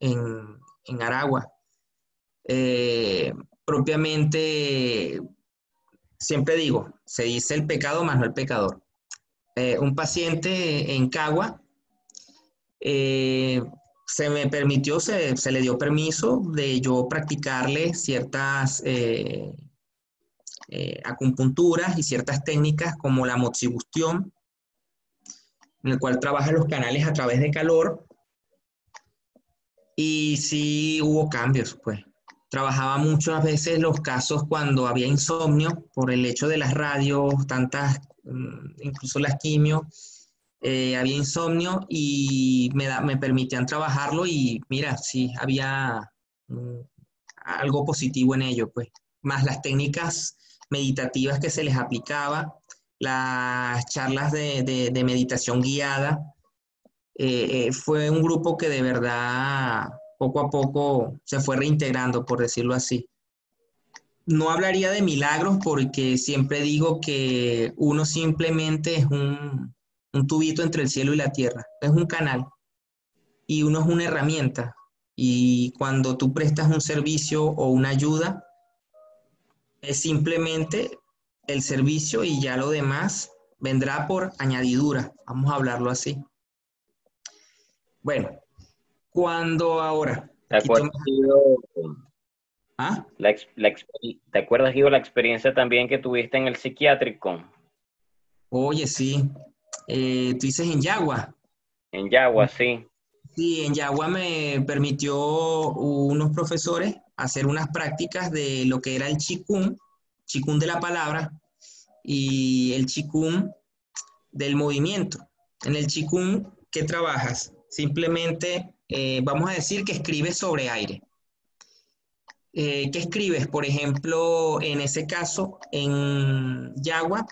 en, Aragua. Eh, propiamente, siempre digo, se dice el pecado más no el pecador. Eh, un paciente en Cagua, eh, se me permitió, se, le dio permiso de yo practicarle ciertas acupunturas y ciertas técnicas como la moxibustión, en el cual trabaja los canales a través de calor. Y sí hubo cambios, pues. Trabajaba muchas veces los casos cuando había insomnio por el hecho de las radios, tantas Mm, incluso las quimio, eh, había insomnio y me, me, permitían trabajarlo y mira, sí, había mm, algo positivo en ello, pues, más las técnicas meditativas que se les aplicaba, las charlas de, meditación guiada, eh, eh, fue un grupo que de verdad poco a poco se fue reintegrando, por decirlo así no hablaría de milagros porque siempre digo que uno simplemente es un, tubito entre el cielo y la tierra, es un canal y uno es una herramienta. Y cuando tú prestas un servicio o una ayuda, es simplemente el servicio y ya lo demás vendrá por añadidura, vamos a hablarlo así. Bueno, cuando ahora... ¿Ah? ¿Te acuerdas, la experiencia también que tuviste en el psiquiátrico? Oye, sí. Eh, tú dices en Yagua. En Yagua, sí. Sí, en Yagua me permitió unos profesores hacer unas prácticas de lo que era el chikun, chikun de la palabra, y el chikun del movimiento. En el chikun, ¿qué trabajas? Simplemente, eh, vamos a decir que escribes sobre aire. Eh, ¿qué escribes? Por ejemplo, en ese caso, en Yagua,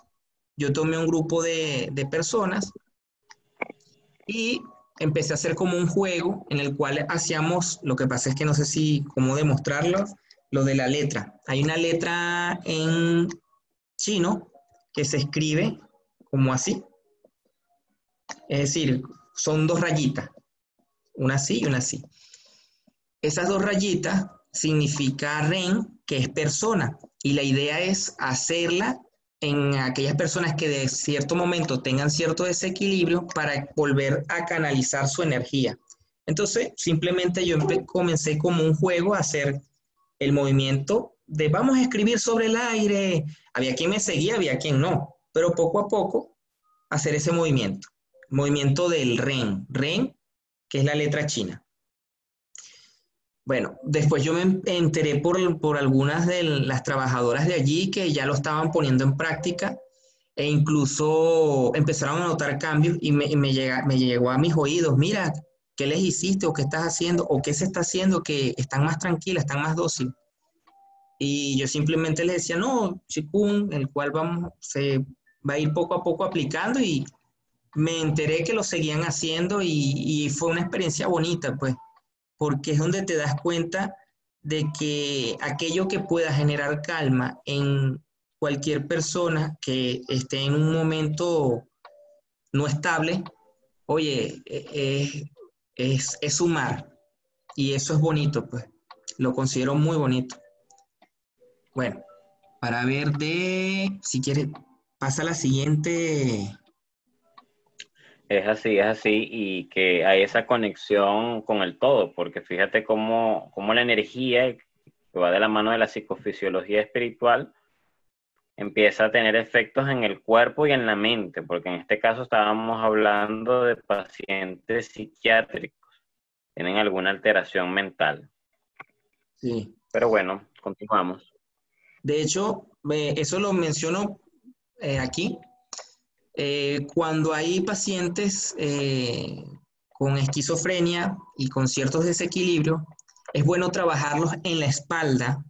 yo tomé un grupo de, personas y empecé a hacer como un juego en el cual hacíamos, lo que pasa es que no sé si cómo demostrarlo, lo de la letra. Hay una letra en chino que se escribe como así. Es decir, son dos rayitas, una así y una así. Esas dos rayitas significa ren, que es persona, y la idea es hacerla en aquellas personas que de cierto momento tengan cierto desequilibrio para volver a canalizar su energía. Entonces, simplemente yo comencé como un juego a hacer el movimiento de vamos a escribir sobre el aire. Había quien me seguía, había quien no, pero poco a poco hacer ese movimiento. Movimiento del REN. REN, que es la letra china. Bueno, después yo me enteré por, algunas de las trabajadoras de allí que ya lo estaban poniendo en práctica e incluso empezaron a notar cambios y me, me, me llegó a mis oídos, mira, ¿qué les hiciste o qué estás haciendo o qué se está haciendo que están más tranquilas, están más dóciles? Y yo simplemente les decía, no, chikun, el cual vamos, se va a ir poco a poco aplicando y me enteré que lo seguían haciendo y, y fue una experiencia bonita, pues porque es donde te das cuenta de que aquello que pueda generar calma en cualquier persona que esté en un momento no estable, oye, e, e, es, es sumar. Y eso es bonito, pues. Lo considero muy bonito. Bueno, para ver de, si quieres, pasa la siguiente es así, es así, y que hay esa conexión con el todo, porque fíjate cómo, cómo la energía que va de la mano de la psicofisiología espiritual empieza a tener efectos en el cuerpo y en la mente, porque en este caso estábamos hablando de pacientes psiquiátricos, tienen alguna alteración mental. Sí. Pero bueno, continuamos. De hecho, eso lo menciono eh, aquí eh, cuando hay pacientes eh, con esquizofrenia y con ciertos desequilibrios, es bueno trabajarlos en la espalda,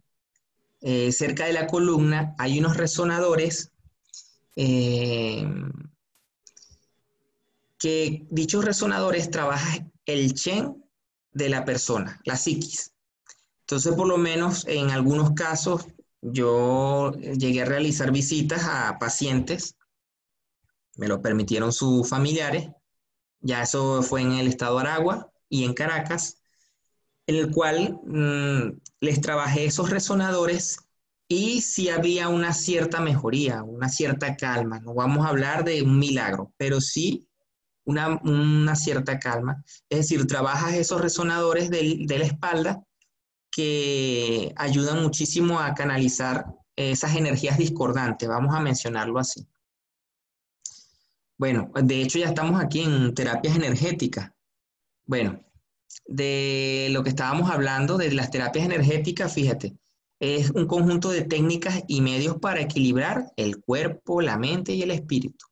eh, cerca de la columna. Hay unos resonadores que dichos resonadores trabajan el chen de la persona, la psiquis. Entonces, por lo menos en algunos casos, yo llegué a realizar visitas a pacientes me lo permitieron sus familiares, ya eso fue en el estado de Aragua y en Caracas, en el cual mm, les trabajé esos resonadores y sí había una cierta mejoría, una cierta calma. No vamos a hablar de un milagro, pero sí una, una cierta calma. Es decir, trabajas esos resonadores de, la espalda que ayudan muchísimo a canalizar esas energías discordantes, vamos a mencionarlo así. Bueno, de hecho ya estamos aquí en terapias energéticas. Bueno, de lo que estábamos hablando, de las terapias energéticas, fíjate, es un conjunto de técnicas y medios para equilibrar el cuerpo, la mente y el espíritu.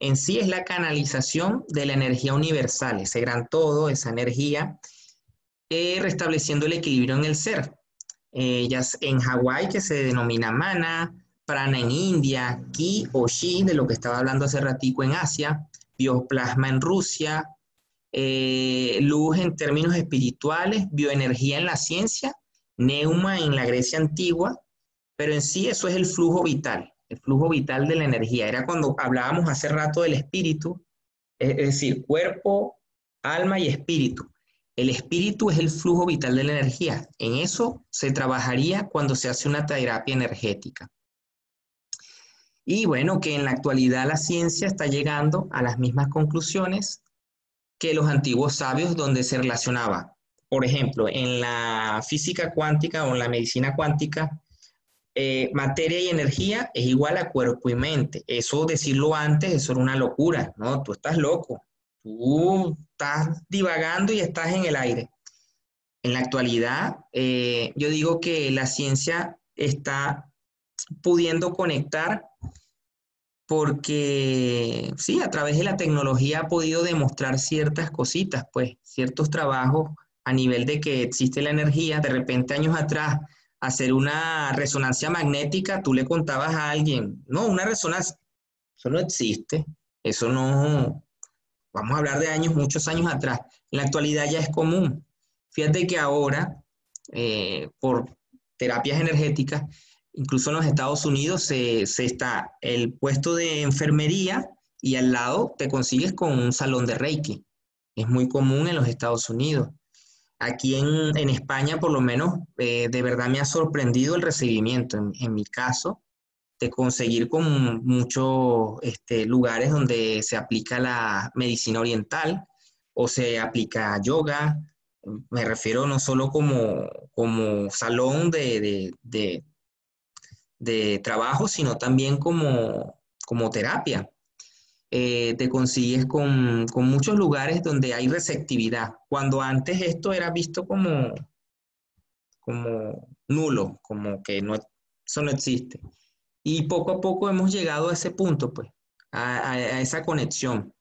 En sí es la canalización de la energía universal, ese gran todo, esa energía, eh, restableciendo el equilibrio en el ser. Eh, en Hawái, que se denomina mana, prana en India, ki o shi, de lo que estaba hablando hace ratico en Asia, bioplasma en Rusia, eh, luz en términos espirituales, bioenergía en la ciencia, neuma en la Grecia antigua, pero en sí eso es el flujo vital, el flujo vital de la energía. Era cuando hablábamos hace rato del espíritu, es decir, cuerpo, alma y espíritu. El espíritu es el flujo vital de la energía. En eso se trabajaría cuando se hace una terapia energética. Y bueno, que en la actualidad la ciencia está llegando a las mismas conclusiones que los antiguos sabios donde se relacionaba. Por ejemplo, en la física cuántica o en la medicina cuántica, eh, materia y energía es igual a cuerpo y mente. Eso decirlo antes, eso era una locura, ¿no? Tú estás loco, tú estás divagando y estás en el aire. En la actualidad, eh, yo digo que la ciencia está pudiendo conectar porque sí, a través de la tecnología ha podido demostrar ciertas cositas, pues ciertos trabajos a nivel de que existe la energía, de repente años atrás, hacer una resonancia magnética, tú le contabas a alguien, no, una resonancia, eso no existe, eso no, vamos a hablar de años, muchos años atrás, en la actualidad ya es común. Fíjate que ahora, eh, por terapias energéticas, Incluso en los Estados Unidos se, está el puesto de enfermería y al lado te consigues con un salón de Reiki. Es muy común en los Estados Unidos. Aquí en, España, por lo menos, eh, de verdad me ha sorprendido el recibimiento. En, mi caso, de conseguir con muchos este, lugares donde se aplica la medicina oriental o se aplica yoga. Me refiero no solo como, como salón de, trabajo, sino también como, como terapia. Eh, te consigues con, con, muchos lugares donde hay receptividad, cuando antes esto era visto como, como nulo, como que no, eso no existe. Y poco a poco hemos llegado a ese punto, pues, a, esa conexión.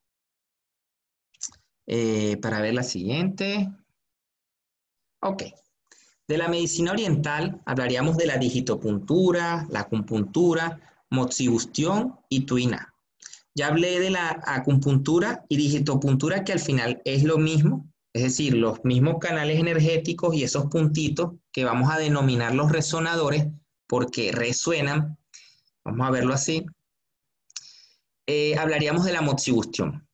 Eh, para ver la siguiente. Ok. De la medicina oriental hablaríamos de la digitopuntura, la acupuntura, moxibustión y tuina. Ya hablé de la acupuntura y digitopuntura que al final es lo mismo, es decir, los mismos canales energéticos y esos puntitos que vamos a denominar los resonadores porque resuenan Vamos a verlo así. Eh, hablaríamos de la moxibustión.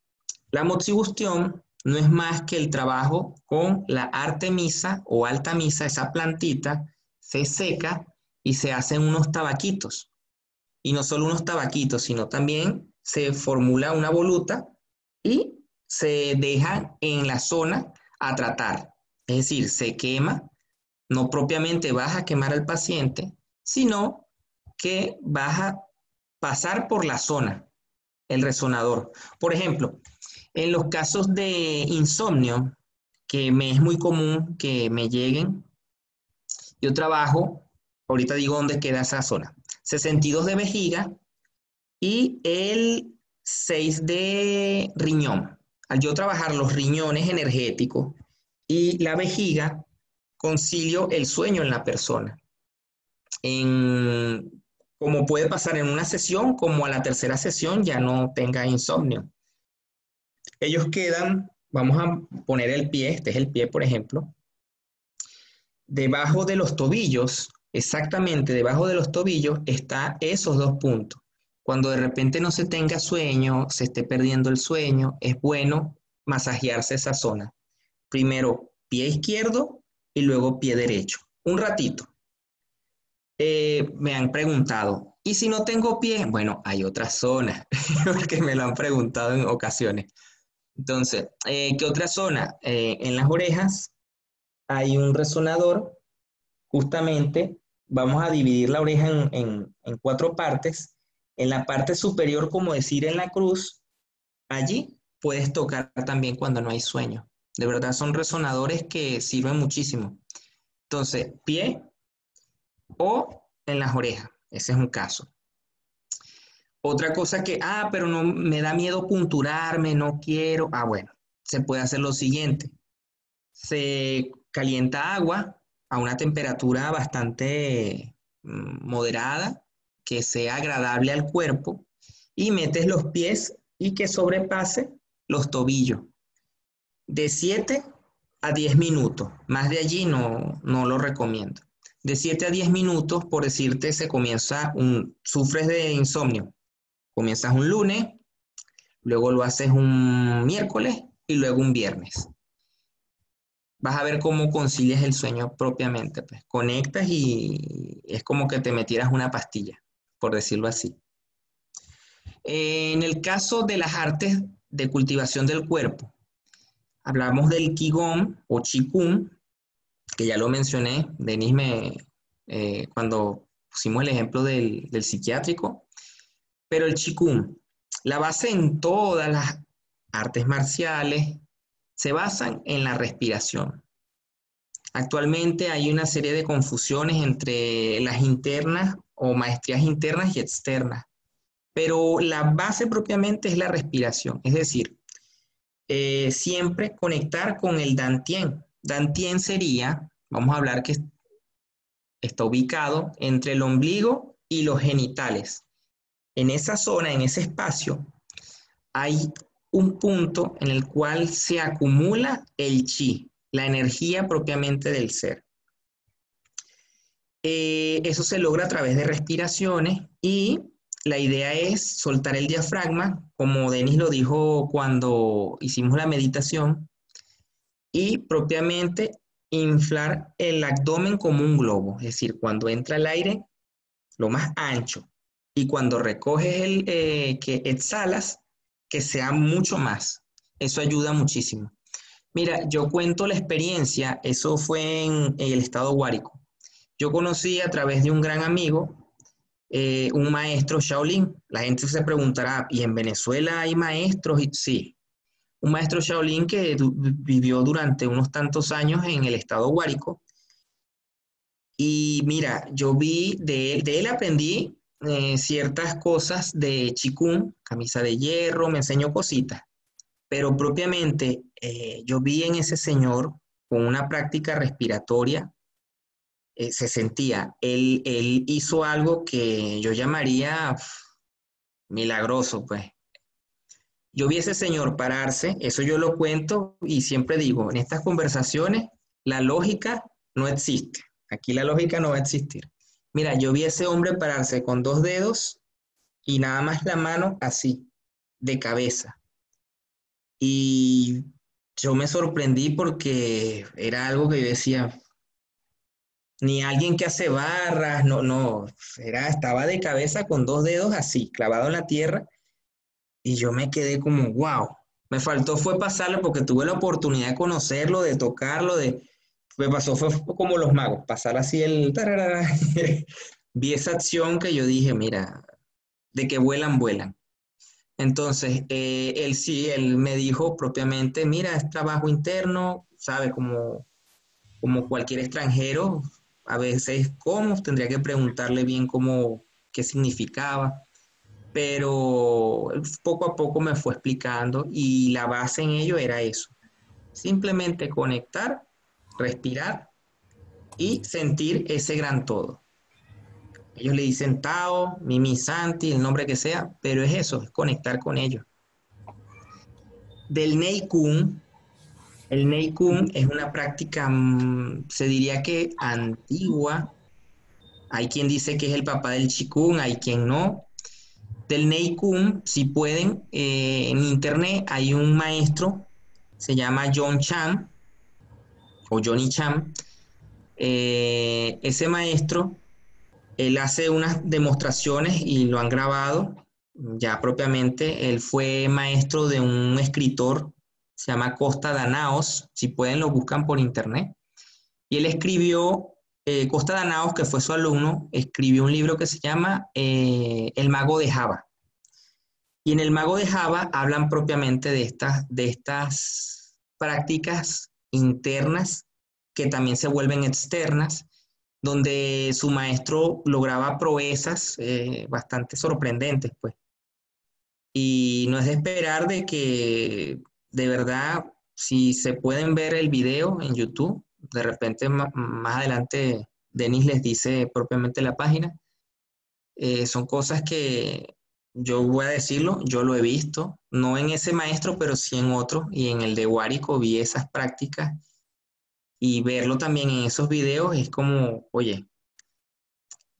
La moxibustión no es más que el trabajo con la artemisa o alta misa, esa plantita, se seca y se hacen unos tabaquitos. Y no solo unos tabaquitos, sino también se formula una voluta y se deja en la zona a tratar. Es decir, se quema, no propiamente vas a quemar al paciente, sino que vas a pasar por la zona, el resonador. Por ejemplo, en los casos de insomnio, que me es muy común que me lleguen, yo trabajo, ahorita digo dónde queda esa zona, 62 de vejiga y el 6 de riñón. Al yo trabajar los riñones energéticos y la vejiga, concilio el sueño en la persona. En como puede pasar en una sesión, como a la tercera sesión ya no tenga insomnio. Ellos quedan, vamos a poner el pie, este es el pie, por ejemplo, debajo de los tobillos, exactamente debajo de los tobillos, está esos dos puntos. Cuando de repente no se tenga sueño, se esté perdiendo el sueño, es bueno masajearse esa zona. Primero pie izquierdo y luego pie derecho. Un ratito. Eh, me han preguntado, ¿y si no tengo pie? Bueno, hay otra zona, porque me lo han preguntado en ocasiones. Entonces, eh, ¿qué otra zona? Eh, en las orejas hay un resonador, justamente vamos a dividir la oreja en, en cuatro partes. En la parte superior, como decir en la cruz, allí puedes tocar también cuando no hay sueño. De verdad son resonadores que sirven muchísimo. Entonces, pie, o en las orejas. Ese es un caso. Otra cosa que, ah, pero no me da miedo punturarme, no quiero. Ah, bueno, se puede hacer lo siguiente. Se calienta agua a una temperatura bastante mm, moderada, que sea agradable al cuerpo, y metes los pies y que sobrepase los tobillos. De 7 a 10 minutos. Más de allí no, no lo recomiendo de 7 a 10 minutos, por decirte, se comienza un, sufres de insomnio. Comienzas un lunes, luego lo haces un miércoles y luego un viernes. Vas a ver cómo concilias el sueño propiamente. Pues. Conectas y es como que te metieras una pastilla, por decirlo así. En el caso de las artes de cultivación del cuerpo, hablamos del Qigong o Qigong, que ya lo mencioné, Denis me, eh, cuando pusimos el ejemplo del, psiquiátrico, pero el chikung, la base en todas las artes marciales se basan en la respiración. Actualmente hay una serie de confusiones entre las internas o maestrías internas y externas, pero la base propiamente es la respiración, es decir, eh, siempre conectar con el dantien, Dantien sería, vamos a hablar que está ubicado entre el ombligo y los genitales. En esa zona, en ese espacio, hay un punto en el cual se acumula el chi, la energía propiamente del ser. Eh, eso se logra a través de respiraciones y la idea es soltar el diafragma, como Denis lo dijo cuando hicimos la meditación, y propiamente inflar el abdomen como un globo, es decir, cuando entra el aire, lo más ancho, y cuando recoges el eh, que exhalas, que sea mucho más. Eso ayuda muchísimo. Mira, yo cuento la experiencia, eso fue en, el estado Guárico. Yo conocí a través de un gran amigo, eh, un maestro Shaolin. La gente se preguntará, ¿y en Venezuela hay maestros? Sí, un maestro Shaolin que vivió durante unos tantos años en el estado Guárico. Y mira, yo vi, de él, de él aprendí eh, ciertas cosas de Chikun, camisa de hierro, me enseñó cositas. Pero propiamente eh, yo vi en ese señor con una práctica respiratoria, eh, se sentía, él, él hizo algo que yo llamaría milagroso, pues yo vi a ese señor pararse, eso yo lo cuento y siempre digo, en estas conversaciones la lógica no existe. Aquí la lógica no va a existir. Mira, yo vi a ese hombre pararse con dos dedos y nada más la mano así, de cabeza. Y yo me sorprendí porque era algo que yo decía, ni alguien que hace barras, no, no, era, estaba de cabeza con dos dedos así, clavado en la tierra y yo me quedé como, wow. Me faltó fue pasarlo porque tuve la oportunidad de conocerlo, de tocarlo, de... Me pasó fue como los magos, pasar así el... Vi esa acción que yo dije, mira, de que vuelan, vuelan. Entonces, eh, él sí, él me dijo propiamente, mira, es trabajo interno, sabe, como, como cualquier extranjero, a veces, ¿cómo? Tendría que preguntarle bien cómo, qué significaba pero poco a poco me fue explicando y la base en ello era eso. Simplemente conectar, respirar y sentir ese gran todo. Ellos le dicen Tao, Mimi Santi, el nombre que sea, pero es eso, es conectar con ellos. Del Neikun, el Neikun es una práctica, mm, se diría que antigua. Hay quien dice que es el papá del Chikun, hay quien no del Neikun, si pueden, eh, en internet hay un maestro, se llama John Chan, o Johnny Chan. Eh, ese maestro, él hace unas demostraciones y lo han grabado ya propiamente. Él fue maestro de un escritor, se llama Costa Danaos, si pueden lo buscan por internet. Y él escribió eh, Costa Danaos, que fue su alumno, escribió un libro que se llama eh, El mago de Java. Y en el mago de Java hablan propiamente de estas, de estas prácticas internas que también se vuelven externas, donde su maestro lograba proezas eh, bastante sorprendentes, pues. Y no es de esperar de que, de verdad, si se pueden ver el video en YouTube, de repente más adelante Denis les dice propiamente la página. Eh, son cosas que yo voy a decirlo, yo lo he visto, no en ese maestro, pero sí en otro, y en el de Guárico vi esas prácticas y verlo también en esos videos es como, oye,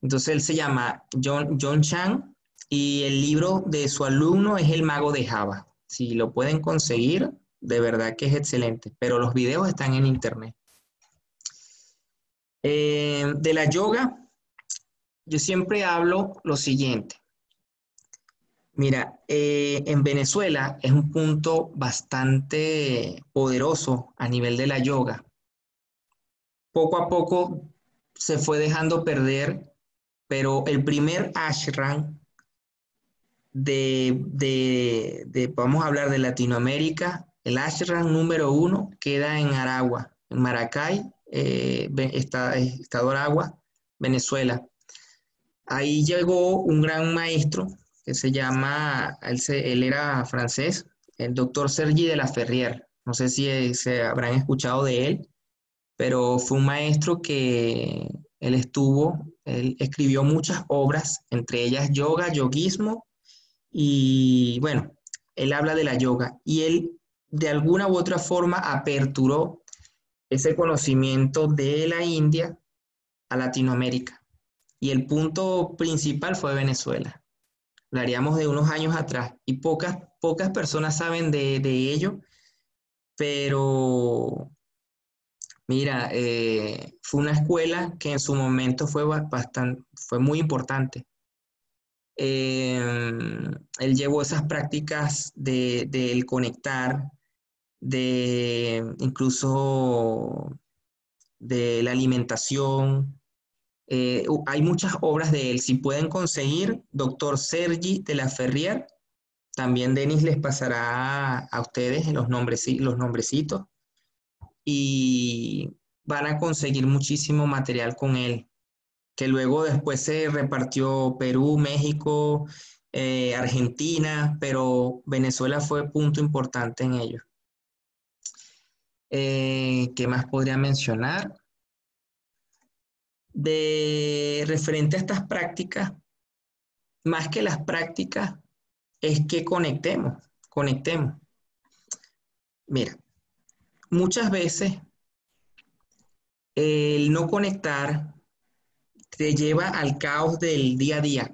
entonces él se llama John, John Chan y el libro de su alumno es El Mago de Java. Si lo pueden conseguir, de verdad que es excelente, pero los videos están en internet. Eh, de la yoga, yo siempre hablo lo siguiente. Mira, eh, en Venezuela es un punto bastante poderoso a nivel de la yoga. Poco a poco se fue dejando perder, pero el primer ashram de, de, vamos a hablar de Latinoamérica, el ashram número uno queda en Aragua, en Maracay, eh, Estado Aragua, Venezuela. Ahí llegó un gran maestro que se llama, él, era francés, el doctor Sergi de la Ferrière. No sé si se habrán escuchado de él, pero fue un maestro que él estuvo, él escribió muchas obras, entre ellas yoga, yoguismo, y bueno, él habla de la yoga y él de alguna u otra forma aperturó ese conocimiento de la India a Latinoamérica. Y el punto principal fue Venezuela. Hablaríamos de unos años atrás y pocas, pocas personas saben de, ello, pero mira, eh, fue una escuela que en su momento fue, bastante, fue muy importante. Em, él llevó esas prácticas del de, conectar, de incluso de la alimentación. Eh, hay muchas obras de él. Si pueden conseguir, doctor Sergi de la Ferrier, también Denis les pasará a ustedes los, nombres, los nombrecitos y van a conseguir muchísimo material con él que luego después se repartió Perú, México, eh, Argentina, pero Venezuela fue punto importante en ello. Eh, ¿Qué más podría mencionar? De referente a estas prácticas, más que las prácticas, es que conectemos, conectemos. Mira, muchas veces el no conectar te lleva al caos del día a día.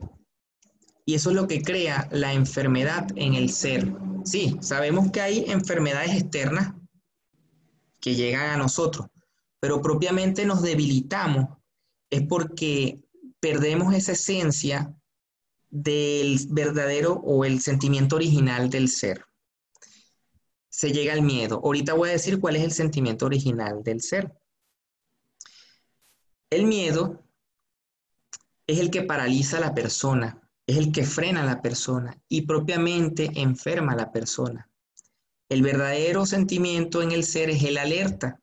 Y eso es lo que crea la enfermedad en el ser. Sí, sabemos que hay enfermedades externas que llegan a nosotros, pero propiamente nos debilitamos es porque perdemos esa esencia del verdadero o el sentimiento original del ser. Se llega al miedo. Ahorita voy a decir cuál es el sentimiento original del ser. El miedo es el que paraliza a la persona, es el que frena a la persona y propiamente enferma a la persona. El verdadero sentimiento en el ser es el alerta.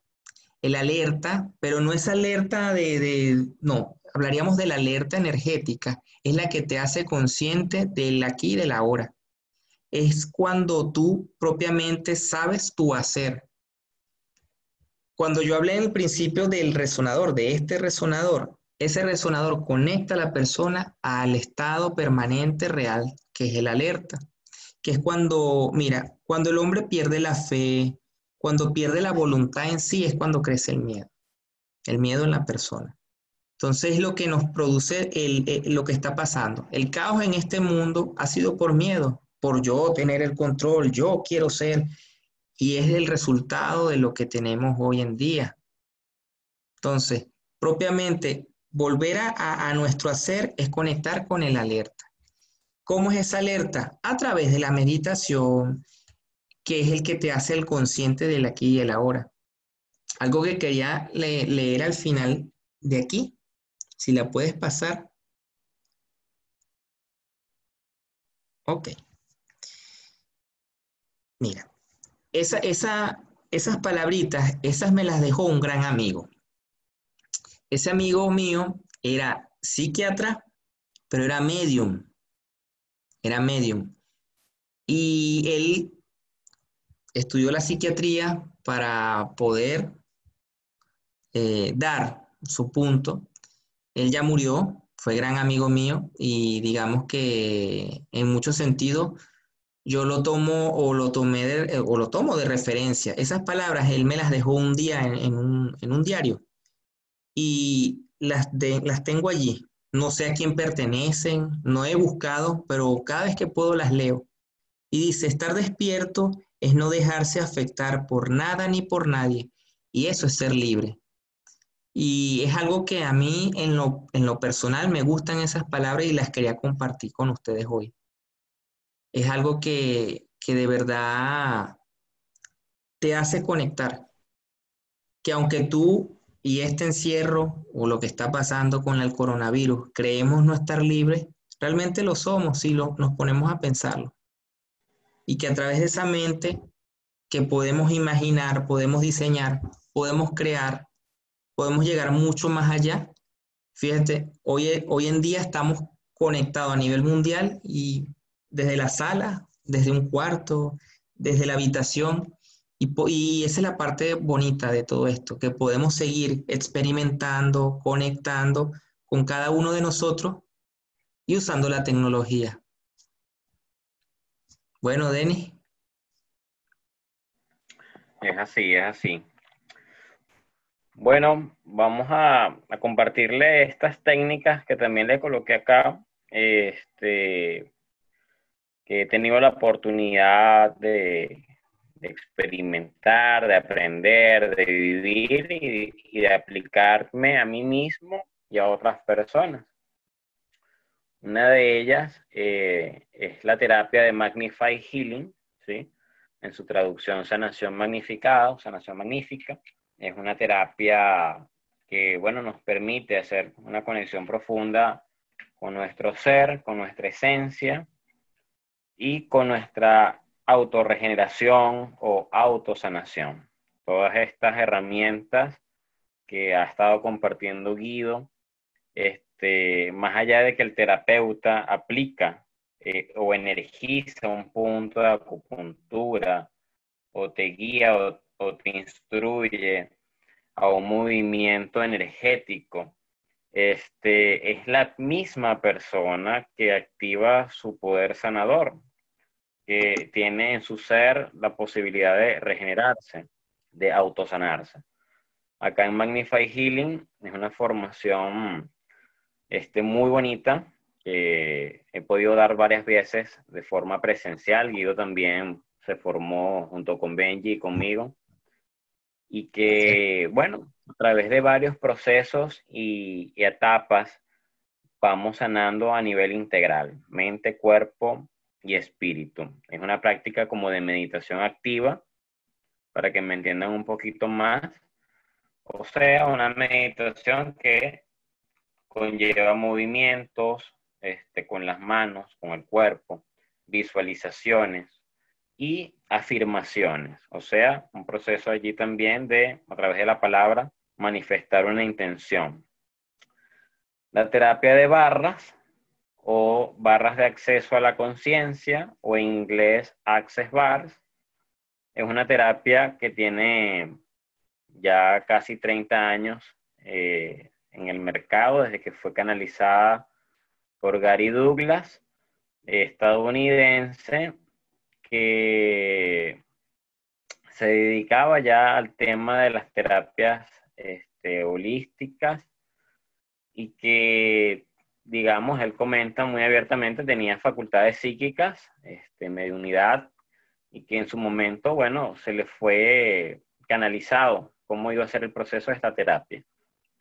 El alerta, pero no es alerta de, no, hablaríamos de la alerta energética, es la que te hace consciente del aquí y del ahora. Es cuando tú propiamente sabes tu hacer. Cuando yo hablé en el principio del resonador, de este resonador, ese resonador conecta a la persona al estado permanente real, que es el alerta, que es cuando, mira, cuando el hombre pierde la fe, cuando pierde la voluntad en sí, es cuando crece el miedo, el miedo en la persona. Entonces, lo que nos produce lo que está pasando. El caos en este mundo ha sido por miedo, por yo tener el control, yo quiero ser, y es el resultado de lo que tenemos hoy en día. Entonces, propiamente Volver a, nuestro hacer es conectar con el alerta. ¿Cómo es esa alerta? A través de la meditación, que es el que te hace el consciente del aquí y el ahora. Algo que quería leer al final de aquí, si la puedes pasar. Ok. Mira, esa, esa, esas palabritas, esas me las dejó un gran amigo. Ese amigo mío era psiquiatra, pero era medium. Era medium. Y él estudió la psiquiatría para poder eh, dar su punto. Él ya murió, fue gran amigo mío y digamos que en muchos sentidos yo lo tomo o lo tomé o lo tomo de referencia. Esas palabras él me las dejó un día en un diario y las, las tengo allí. No sé a quién pertenecen, no he buscado, pero cada vez que puedo las leo. Y dice, estar despierto es no dejarse afectar por nada ni por nadie. Y eso es ser libre. Y es algo que a mí en lo, en lo personal me gustan esas palabras y las quería compartir con ustedes hoy. Es algo que, que de verdad te hace conectar. Que aunque tú y este encierro o lo que está pasando con el coronavirus, creemos no estar libres, realmente lo somos si lo, nos ponemos a pensarlo. Y que a través de esa mente que podemos imaginar, podemos diseñar, podemos crear, podemos llegar mucho más allá. Fíjate, hoy, hoy en día estamos conectados a nivel mundial y desde la sala, desde un cuarto, desde la habitación, y, esa es la parte bonita de todo esto, que podemos seguir experimentando, conectando con cada uno de nosotros y usando la tecnología. Bueno, Denis. Es así, es así. Bueno, vamos a, compartirle estas técnicas que también le coloqué acá, este, que he tenido la oportunidad de, de experimentar, de aprender, de vivir y, de aplicarme a mí mismo y a otras personas. Una de ellas eh, es la terapia de Magnify Healing, ¿sí? En su traducción, sanación magnificada, sanación magnífica. Es una terapia que, bueno, nos permite hacer una conexión profunda con nuestro ser, con nuestra esencia y con nuestra autorregeneración o autosanación. Todas estas herramientas que ha estado compartiendo Guido, este, más allá de que el terapeuta aplica eh, o energiza un punto de acupuntura o te guía o te instruye a un movimiento energético, este, es la misma persona que activa su poder sanador, que tiene en su ser la posibilidad de regenerarse, de autosanarse. Acá en Magnify Healing es una formación este, muy bonita que he podido dar varias veces de forma presencial. Guido también se formó junto con Benji y conmigo y que, bueno, a través de varios procesos y, etapas vamos sanando a nivel integral, mente, cuerpo y espíritu. Es una práctica como de meditación activa, para que me entiendan un poquito más. O sea, una meditación que conlleva movimientos este, con las manos, con el cuerpo, visualizaciones, y afirmaciones, o sea, un proceso allí también de, a través de la palabra, manifestar una intención. La terapia de barras o barras de acceso a la conciencia o en inglés Access Bars es una terapia que tiene ya casi 30 años eh, en el mercado desde que fue canalizada por Gary Douglas, estadounidense, que se dedicaba ya al tema de las terapias este, holísticas y que, digamos, él comenta muy abiertamente, tenía facultades psíquicas, este, mediunidad, y que en su momento, bueno, se le fue canalizado cómo iba a ser el proceso de esta terapia,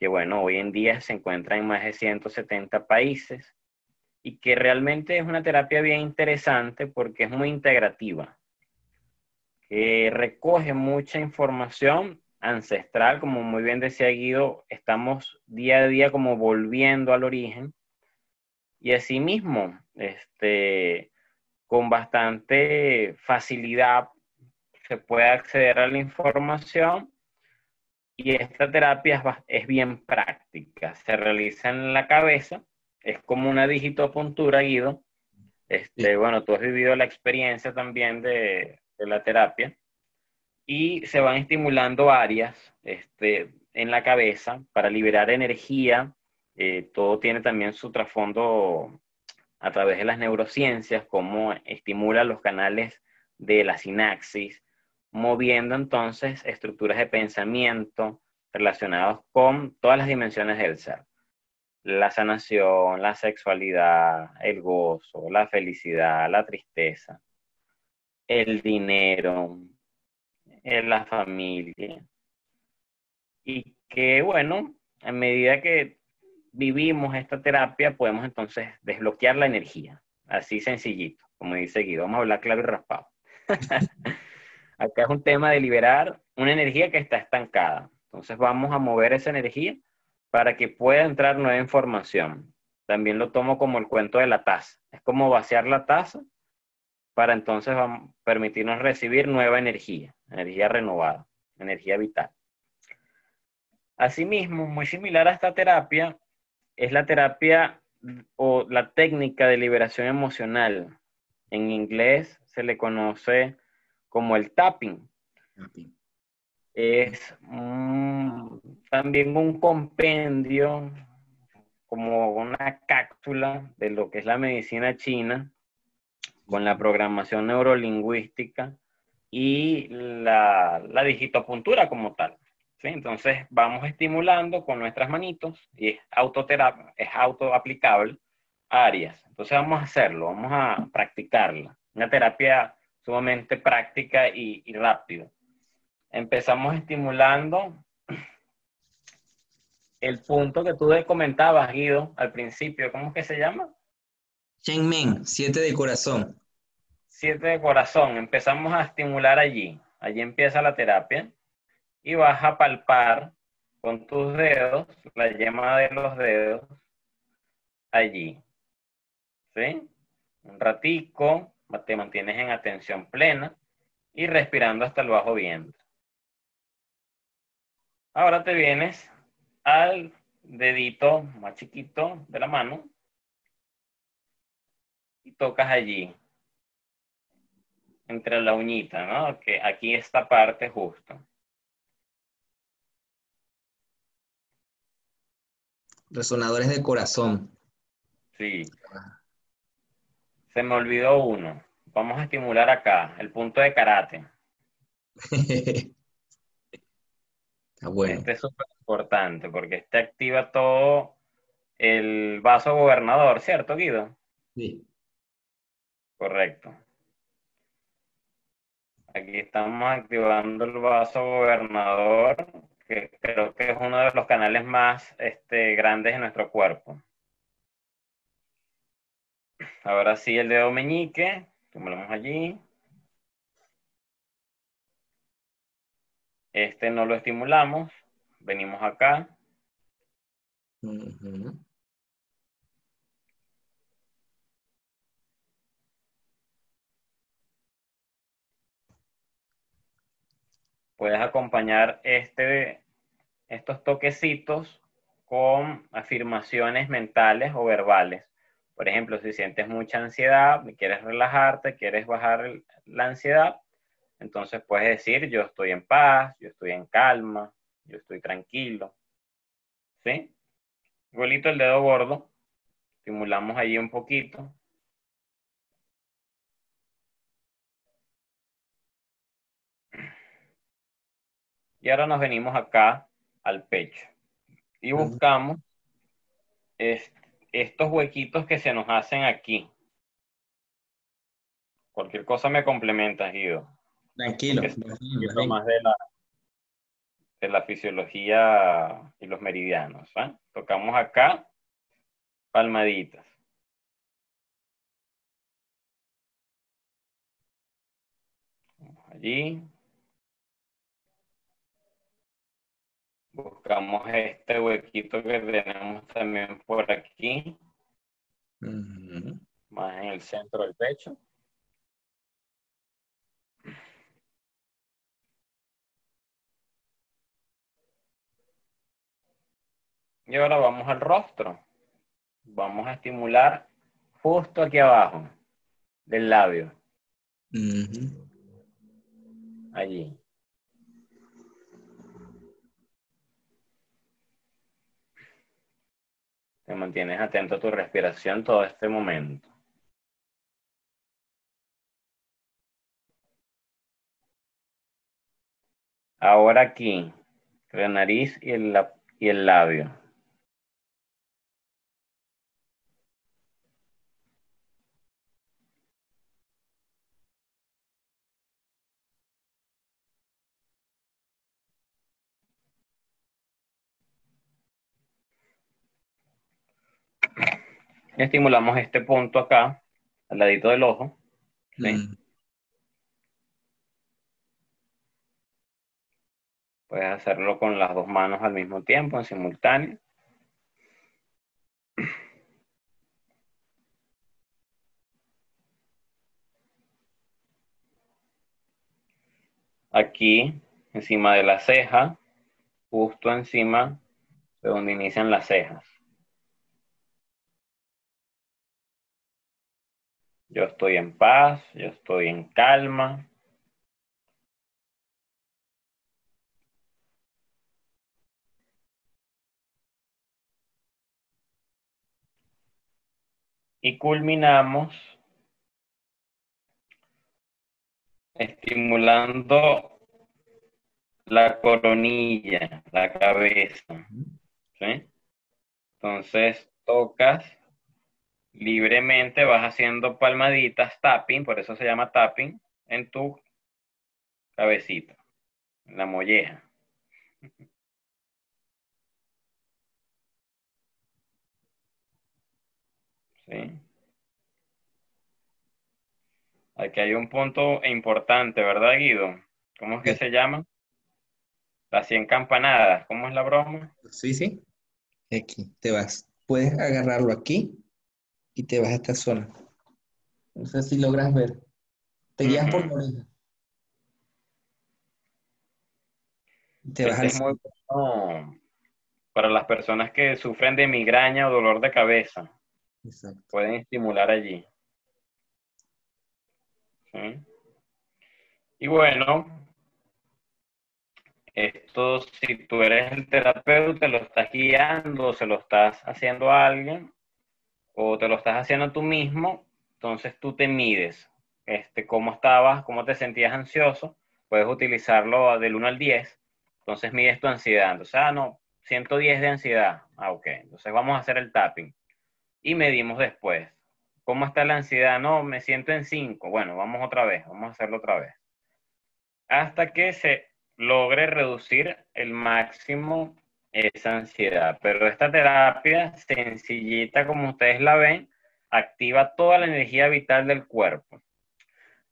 que bueno, hoy en día se encuentra en más de 170 países, y que realmente es una terapia bien interesante porque es muy integrativa, que recoge mucha información ancestral, como muy bien decía Guido, estamos día a día como volviendo al origen y asimismo, este, con bastante facilidad se puede acceder a la información y esta terapia es, bien práctica, se realiza en la cabeza es como una digitopuntura, Guido. Este, Bueno, tú has vivido la experiencia también de, la terapia y se van estimulando áreas este, en la cabeza para liberar energía. Eh, todo tiene también su trasfondo a través de las neurociencias, cómo estimula los canales de la sinapsis, moviendo entonces estructuras de pensamiento relacionados con todas las dimensiones del ser la sanación, la sexualidad, el gozo, la felicidad, la tristeza, el dinero, la familia. Y que bueno, a medida que vivimos esta terapia, podemos entonces desbloquear la energía. Así sencillito, como dice Guido. Vamos a hablar claro y raspado. Acá es un tema de liberar una energía que está estancada. Entonces vamos a mover esa energía para que pueda entrar nueva información. También lo tomo como el cuento de la taza. Es como vaciar la taza para entonces permitirnos recibir nueva energía, energía renovada, energía vital. Asimismo, muy similar a esta terapia, es la terapia o la técnica de liberación emocional. En inglés se le conoce como el tapping. tapping es también un compendio, como una cápsula de lo que es la medicina china, con la programación neurolingüística y la, la digitopuntura como tal. ¿sí? Entonces vamos estimulando con nuestras manitos y es autoterapia, es autoaplicable áreas. Entonces vamos a hacerlo, vamos a practicarla. Una terapia sumamente práctica y, y rápida empezamos estimulando el punto que tú comentabas, Guido, al principio. ¿Cómo es que se llama? Men, siete de corazón. Siete de corazón. Empezamos a estimular allí. Allí empieza la terapia. Y vas a palpar con tus dedos, la yema de los dedos, allí. ¿Sí? Un ratico, te mantienes en atención plena y respirando hasta el bajo vientre. Ahora te vienes al dedito más chiquito de la mano y tocas allí, entre la uñita, ¿no? Que aquí esta parte justo. Resonadores de corazón. Sí. Se me olvidó uno. Vamos a estimular acá, el punto de karate. Está bueno. Este es súper importante porque este activa todo el vaso gobernador, ¿cierto, Guido? Sí. Correcto. Aquí estamos activando el vaso gobernador, que creo que es uno de los canales más este, grandes de nuestro cuerpo. Ahora sí, el dedo meñique, tomamos allí. Este no lo estimulamos. Venimos acá. Puedes acompañar este, estos toquecitos con afirmaciones mentales o verbales. Por ejemplo, si sientes mucha ansiedad, quieres relajarte, quieres bajar la ansiedad, entonces puedes decir, yo estoy en paz, yo estoy en calma, yo estoy tranquilo. ¿Sí? Igualito el dedo gordo. Estimulamos ahí un poquito. Y ahora nos venimos acá al pecho. Y buscamos estos huequitos que se nos hacen aquí. Cualquier cosa me complementa, Guido. Tranquilo. más de la, de la fisiología y los meridianos. ¿ah? Tocamos acá, palmaditas. Allí. Buscamos este huequito que tenemos también por aquí. Más en el centro del pecho. Y ahora vamos al rostro. Vamos a estimular justo aquí abajo del labio. Allí. Te mantienes atento a tu respiración todo este momento. Ahora aquí, la nariz y el, y el labio. Estimulamos este punto acá, al ladito del ojo. Mm. Puedes hacerlo con las dos manos al mismo tiempo, en simultáneo. Aquí, encima de la ceja, justo encima de donde inician las cejas. Yo estoy en paz, yo estoy en calma. Y culminamos estimulando la coronilla, la cabeza. ¿sí? Entonces tocas libremente vas haciendo palmaditas, tapping, por eso se llama tapping, en tu cabecita, en la molleja. ¿Sí? Aquí hay un punto importante, ¿verdad, Guido? ¿Cómo es que se llama? Las 100 campanadas. ¿Cómo es la broma? Sí, sí. Aquí, te vas. Puedes agarrarlo aquí y te vas a esta zona. No sé si logras ver. Te guías por la oreja. Te vas este muy para las personas que sufren de migraña o dolor de cabeza. Exacto. Pueden estimular allí. Y bueno, esto si tú eres el terapeuta, lo estás guiando, se lo estás haciendo a alguien, o te lo estás haciendo tú mismo, entonces tú te mides. Este, cómo estabas, cómo te sentías ansioso, puedes utilizarlo del 1 al 10, entonces mides tu ansiedad. Entonces, ah, no, 110 de ansiedad. Ah, ok. Entonces vamos a hacer el tapping. Y medimos después. ¿Cómo está la ansiedad? No, me siento en 5. Bueno, vamos otra vez, vamos a hacerlo otra vez. Hasta que se logre reducir el máximo esa ansiedad. Pero esta terapia, sencillita como ustedes la ven, activa toda la energía vital del cuerpo.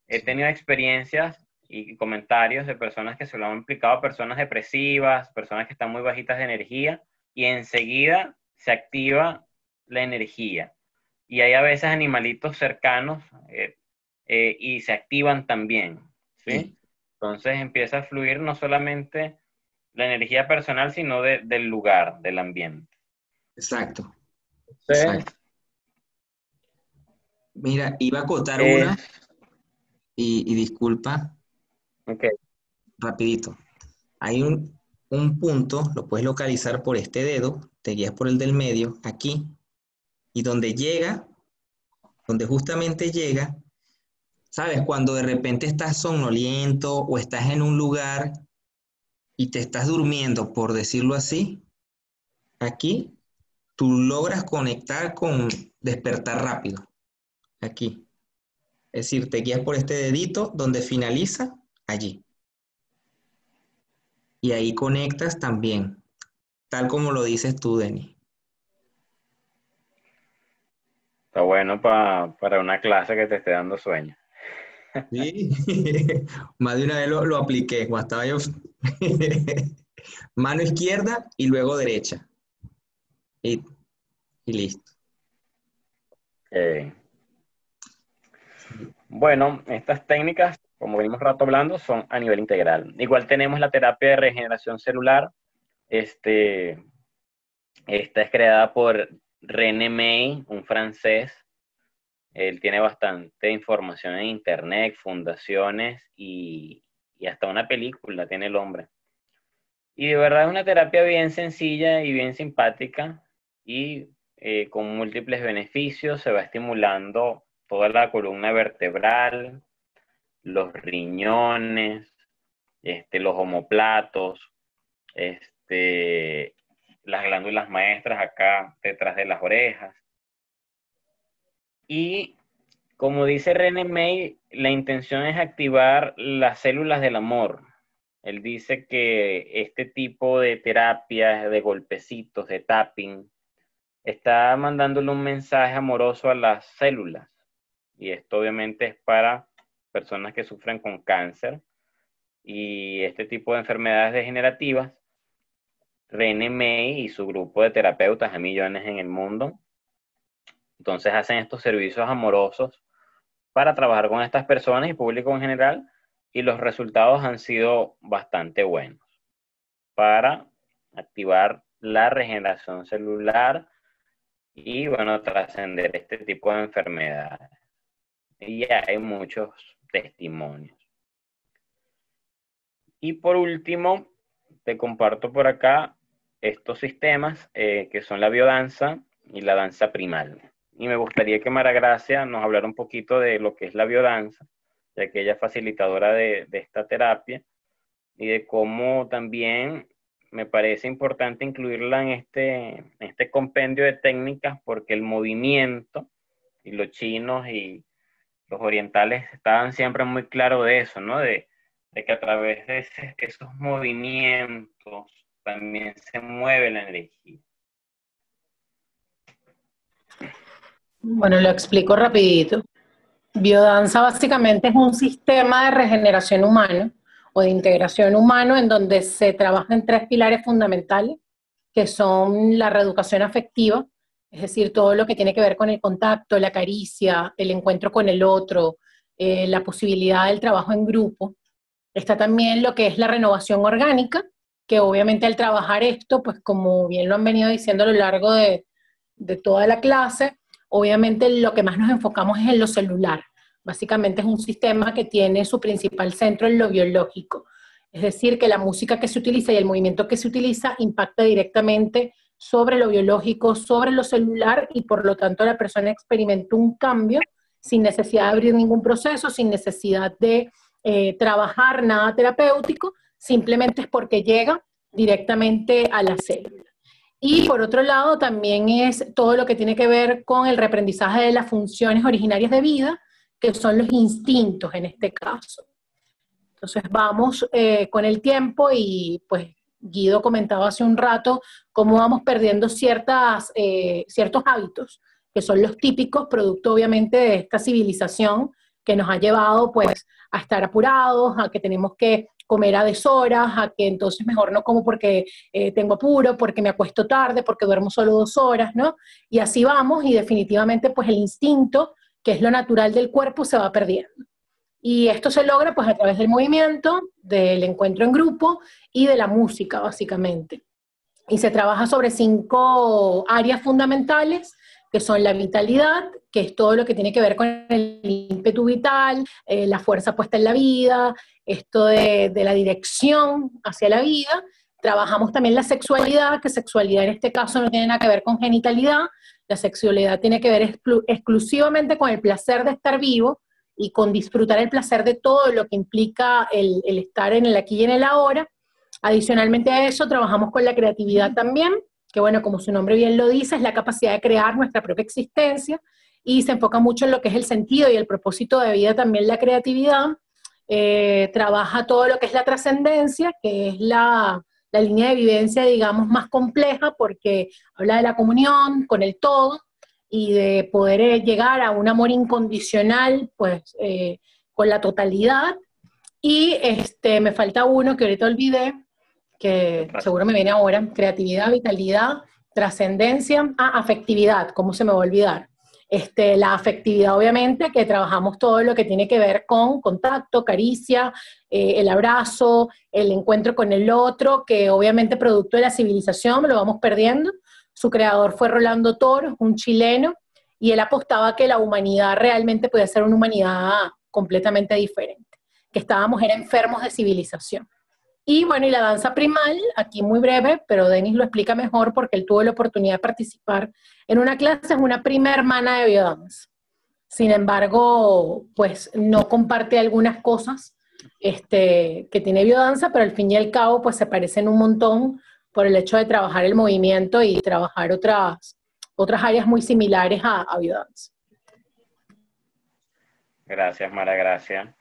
He tenido experiencias y comentarios de personas que se lo han implicado, personas depresivas, personas que están muy bajitas de energía, y enseguida se activa la energía. Y hay a veces animalitos cercanos eh, eh, y se activan también, ¿sí? Entonces empieza a fluir no solamente la energía personal, sino del lugar, del ambiente. Exacto. Mira, iba a acotar una y, disculpa. Ok. Rapidito. Hay un, un punto, lo puedes localizar por este dedo, te guías por el del medio, aquí, y donde llega, donde justamente llega, ¿sabes? Cuando de repente estás somnoliento o estás en un lugar y te estás durmiendo, por decirlo así, aquí tú logras conectar con despertar rápido. Aquí. Es decir, te guías por este dedito donde finaliza, allí. Y ahí conectas también, tal como lo dices tú, Denis. Está bueno para una clase que te esté dando sueño. Sí, más de una vez lo, apliqué yo. Mano izquierda y luego derecha. Y, listo. Bueno, estas técnicas, como venimos rato hablando, son a nivel integral. Igual tenemos la terapia de regeneración celular. Este, esta es creada por René May, un francés, él tiene bastante información en internet, fundaciones y, hasta una película tiene el hombre. Y de verdad es una terapia bien sencilla y bien simpática y eh, con múltiples beneficios. Se va estimulando toda la columna vertebral, los riñones, este, los homoplatos, este, las glándulas maestras acá detrás de las orejas. Y como dice René May, la intención es activar las células del amor. Él dice que este tipo de terapias, de golpecitos, de tapping, está mandándole un mensaje amoroso a las células. Y esto obviamente es para personas que sufren con cáncer y este tipo de enfermedades degenerativas. René May y su grupo de terapeutas a millones en el mundo entonces hacen estos servicios amorosos para trabajar con estas personas y público en general y los resultados han sido bastante buenos para activar la regeneración celular y bueno, trascender este tipo de enfermedades. Y hay muchos testimonios. Y por último, te comparto por acá estos sistemas eh, que son la biodanza y la danza primal y me gustaría que Mara Gracia nos hablara un poquito de lo que es la biodanza, de que ella es facilitadora de, esta terapia y de cómo también me parece importante incluirla en este, este compendio de técnicas porque el movimiento y los chinos y los orientales estaban siempre muy claros de eso, ¿no? De, que a través de esos movimientos también se mueve la energía. Bueno, lo explico rapidito. Biodanza básicamente es un sistema de regeneración humano o de integración humano en donde se trabaja en tres pilares fundamentales, que son la reeducación afectiva, es decir, todo lo que tiene que ver con el contacto, la caricia, el encuentro con el otro, eh, la posibilidad del trabajo en grupo. Está también lo que es la renovación orgánica, que obviamente al trabajar esto, pues como bien lo han venido diciendo a lo largo de, de toda la clase, obviamente lo que más nos enfocamos es en lo celular. Básicamente es un sistema que tiene su principal centro en lo biológico. Es decir, que la música que se utiliza y el movimiento que se utiliza impacta directamente sobre lo biológico, sobre lo celular y por lo tanto la persona experimenta un cambio sin necesidad de abrir ningún proceso, sin necesidad de eh, trabajar nada terapéutico, simplemente es porque llega directamente a la célula. Y por otro lado, también es todo lo que tiene que ver con el reaprendizaje de las funciones originarias de vida, que son los instintos en este caso. Entonces vamos eh, con el tiempo y pues Guido comentaba hace un rato cómo vamos perdiendo ciertas, eh, ciertos hábitos, que son los típicos, producto obviamente de esta civilización que nos ha llevado pues a estar apurados, a que tenemos que comer a deshoras, a que entonces mejor no como porque eh, tengo apuro, porque me acuesto tarde, porque duermo solo dos horas, ¿no? Y así vamos y definitivamente pues el instinto, que es lo natural del cuerpo, se va perdiendo. Y esto se logra pues a través del movimiento, del encuentro en grupo y de la música, básicamente. Y se trabaja sobre cinco áreas fundamentales que son la vitalidad, que es todo lo que tiene que ver con el ímpetu vital, eh, la fuerza puesta en la vida, esto de, la dirección hacia la vida. Trabajamos también la sexualidad, que sexualidad en este caso no tiene nada que ver con genitalidad, la sexualidad tiene que ver exclusivamente con el placer de estar vivo y con disfrutar el placer de todo lo que implica el, el estar en el aquí y en el ahora. Adicionalmente a eso, trabajamos con la creatividad también, que bueno, como su nombre bien lo dice, es la capacidad de crear nuestra propia existencia y se enfoca mucho en lo que es el sentido y el propósito de vida, también la creatividad. Eh, trabaja todo lo que es la trascendencia, que es la, la línea de vivencia, digamos, más compleja porque habla de la comunión con el todo y de poder eh, llegar a un amor incondicional, pues, eh, con la totalidad. Y este, me falta uno que ahorita olvidé, que seguro me viene ahora, creatividad, vitalidad, trascendencia, ah, afectividad, ¿cómo se me va a olvidar? Este, la afectividad, obviamente, que trabajamos todo lo que tiene que ver con contacto, caricia, eh, el abrazo, el encuentro con el otro, que obviamente producto de la civilización lo vamos perdiendo. Su creador fue Rolando Toro, un chileno, y él apostaba que la humanidad realmente podía ser una humanidad completamente diferente, que estábamos enfermos de civilización. Y bueno, y la danza primal, aquí muy breve, pero Denis lo explica mejor porque él tuvo la oportunidad de participar en una clase, es una prima hermana de biodanza. Sin embargo, pues no comparte algunas cosas este, que tiene biodanza, pero al fin y al cabo, pues se parecen un montón por el hecho de trabajar el movimiento y trabajar otras, otras áreas muy similares a, a biodanza. Gracias, Mara Gracia.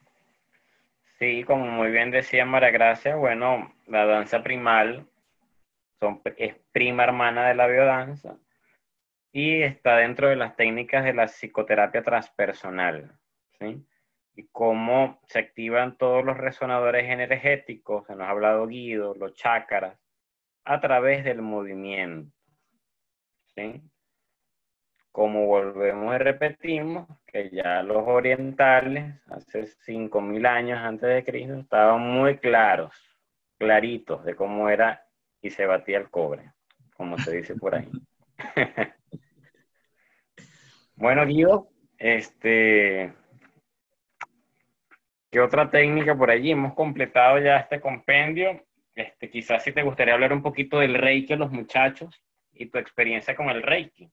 Sí, como muy bien decía María Gracia, bueno, la danza primal es prima hermana de la biodanza y está dentro de las técnicas de la psicoterapia transpersonal, ¿sí? Y cómo se activan todos los resonadores energéticos, se nos ha hablado Guido, los chakras, a través del movimiento, ¿sí? como volvemos y repetimos, que ya los orientales, hace 5.000 años antes de Cristo, estaban muy claros, claritos de cómo era y se batía el cobre, como se dice por ahí. bueno, Guido, este, ¿qué otra técnica por allí? Hemos completado ya este compendio. Este, quizás si te gustaría hablar un poquito del Reiki a los muchachos y tu experiencia con el Reiki.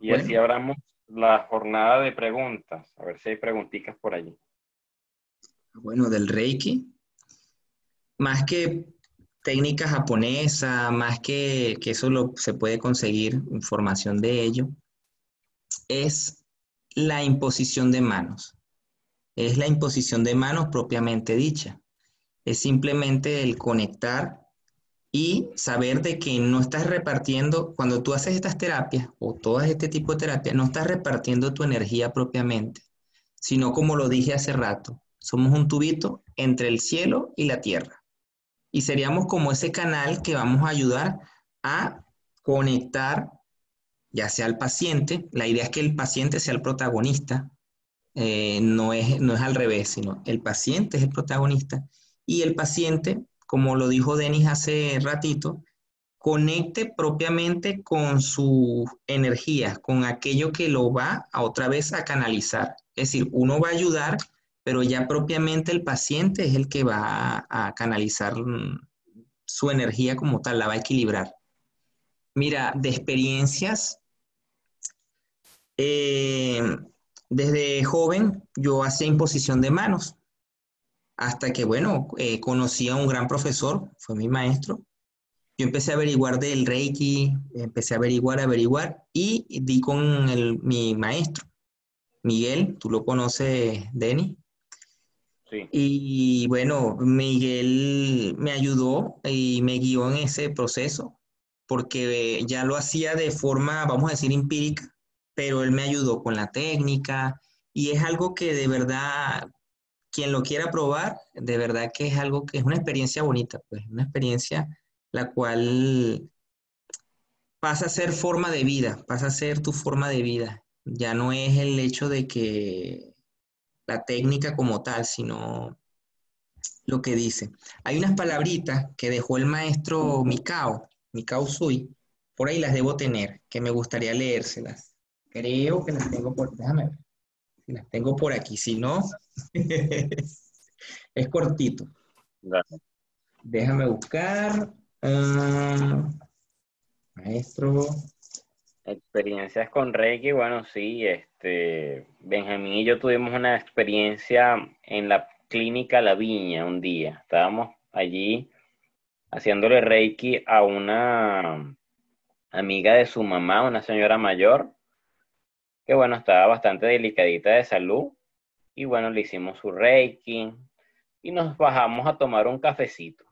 Y así abramos la jornada de preguntas. A ver si hay preguntitas por allí. Bueno, del Reiki. Más que técnica japonesa, más que, que eso lo, se puede conseguir información de ello, es la imposición de manos. Es la imposición de manos propiamente dicha. Es simplemente el conectar y saber de que no estás repartiendo, cuando tú haces estas terapias o todo este tipo de terapias, no estás repartiendo tu energía propiamente, sino como lo dije hace rato, somos un tubito entre el cielo y la tierra. Y seríamos como ese canal que vamos a ayudar a conectar ya sea al paciente, la idea es que el paciente sea el protagonista, eh, no, es, no es al revés, sino el paciente es el protagonista y el paciente, como lo dijo Denis hace ratito, conecte propiamente con su energía, con aquello que lo va a otra vez a canalizar. Es decir, uno va a ayudar, pero ya propiamente el paciente es el que va a, canalizar mm, su energía como tal, la va a equilibrar. Mira, de experiencias, eh, desde joven yo hacía imposición de manos, hasta que, bueno, eh, conocí a un gran profesor, fue mi maestro, yo empecé a averiguar del Reiki, empecé a averiguar, averiguar y di con mi maestro, Miguel, tú lo conoces, Denny. Sí. Y bueno, Miguel me ayudó y me guió en ese proceso, porque ya lo hacía de forma, vamos a decir, empírica, pero él me ayudó con la técnica y es algo que de verdad, quien lo quiera probar, de verdad que es algo que es una experiencia bonita, pues, una experiencia la cual pasa a ser forma de vida, pasa a ser tu forma de vida. Ya no es el hecho de que la técnica como tal, sino lo que dice. Hay unas palabritas que dejó el maestro Mikao, Mikao Sui, por ahí las debo tener, que me gustaría leérselas. Creo que las tengo por, déjame las tengo por aquí, si no, es cortito. Déjame buscar. Ah, maestro. Experiencias con Reiki, bueno, sí, este, Benjamín y yo tuvimos una experiencia en la clínica La Viña un día. Estábamos allí haciéndole Reiki a una amiga de su mamá, una señora mayor, que bueno, estaba bastante delicadita de salud. Y bueno, le hicimos su Reiki y nos bajamos a tomar un cafecito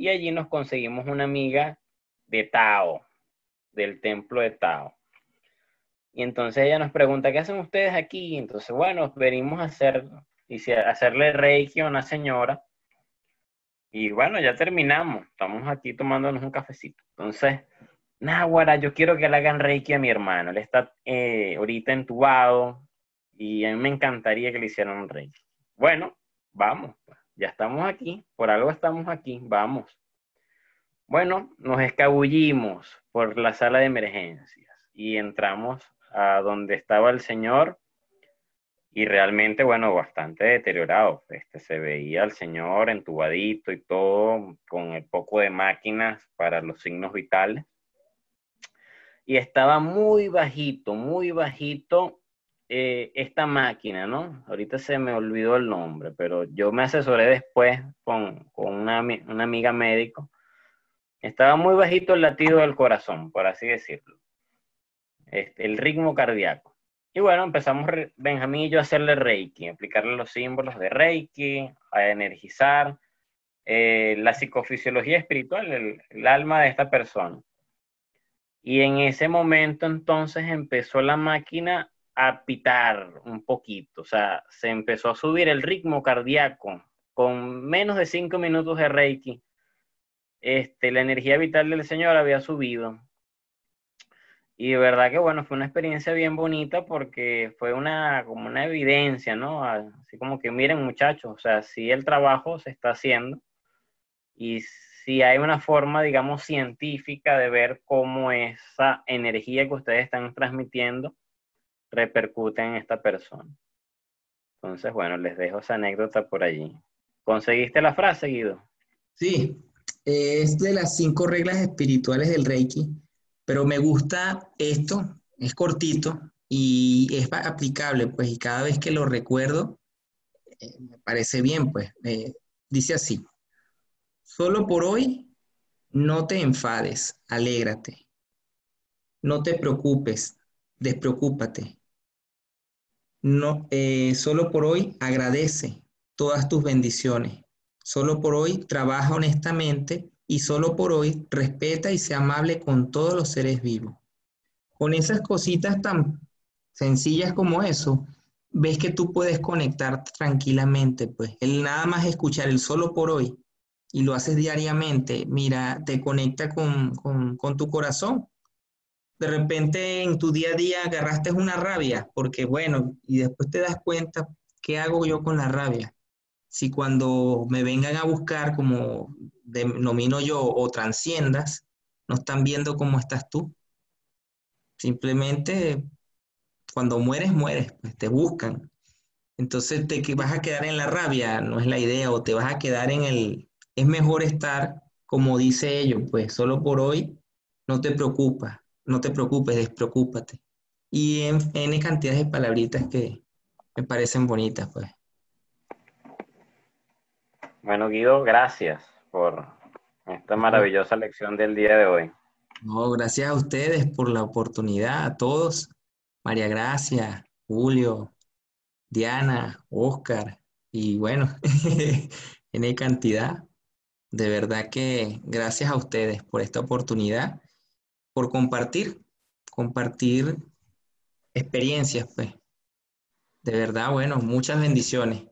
y allí nos conseguimos una amiga de Tao, del templo de Tao. Y entonces ella nos pregunta, ¿qué hacen ustedes aquí? Entonces, bueno, venimos a hacer, y hacerle reiki a una señora. Y bueno, ya terminamos. Estamos aquí tomándonos un cafecito. Entonces, Náhuara, yo quiero que le hagan reiki a mi hermano. Él está eh, ahorita entubado y a mí me encantaría que le hicieran un reiki. Bueno, vamos. Ya estamos aquí, por algo estamos aquí, vamos. Bueno, nos escabullimos por la sala de emergencias y entramos a donde estaba el señor y realmente, bueno, bastante deteriorado. Este, se veía al señor entubadito y todo, con el poco de máquinas para los signos vitales. Y estaba muy bajito, muy bajito eh, esta máquina, ¿no? Ahorita se me olvidó el nombre, pero yo me asesoré después con, una, amiga médico. Estaba muy bajito el latido del corazón, por así decirlo. El ritmo cardíaco. Y bueno, empezamos Benjamín y yo a hacerle Reiki, aplicarle los símbolos de Reiki, a energizar eh, la psicofisiología espiritual, el, el alma de esta persona. Y en ese momento entonces empezó la máquina a pitar un poquito, o sea, se empezó a subir el ritmo cardíaco con menos de cinco minutos de Reiki. Este, la energía vital del Señor había subido. Y de verdad que bueno, fue una experiencia bien bonita porque fue una, como una evidencia, ¿no? Así como que miren muchachos, o sea, si el trabajo se está haciendo y si hay una forma, digamos, científica de ver cómo esa energía que ustedes están transmitiendo repercute en esta persona. Entonces, bueno, les dejo esa anécdota por allí. ¿Conseguiste la frase, Guido? Sí, es de las cinco reglas espirituales del Reiki, pero me gusta esto, es cortito y es aplicable, pues, y cada vez que lo recuerdo, eh, me parece bien, pues, dice así, solo por hoy no te enfades, alégrate, no te preocupes, despreocúpate, no, eh, solo por hoy agradece todas tus bendiciones. Solo por hoy trabaja honestamente y solo por hoy respeta y sea amable con todos los seres vivos. Con esas cositas tan sencillas como eso, ves que tú puedes conectar tranquilamente, pues el nada más escuchar el solo por hoy y lo haces diariamente, mira, te conecta con, con tu corazón. De repente en tu día a día agarraste una rabia, porque bueno, y después te das cuenta, ¿qué hago yo con la rabia? Si cuando me vengan a buscar, como denomino yo, o transciendas, no están viendo cómo estás tú. Simplemente cuando mueres, mueres, pues te buscan. Entonces te vas a quedar en la rabia, no es la idea, o te vas a quedar en el, es mejor estar, como dice ellos, pues solo por hoy, no te preocupas, no te preocupes, despreocúpate. Y en N cantidades de palabritas que me parecen bonitas, pues. Bueno, Guido, gracias por esta maravillosa lección del día de hoy. No, gracias a ustedes por la oportunidad, a todos. María Gracia, Julio, Diana, Oscar, y bueno, en cantidad. De verdad que gracias a ustedes por esta oportunidad, por compartir, compartir experiencias, pues. De verdad, bueno, muchas bendiciones.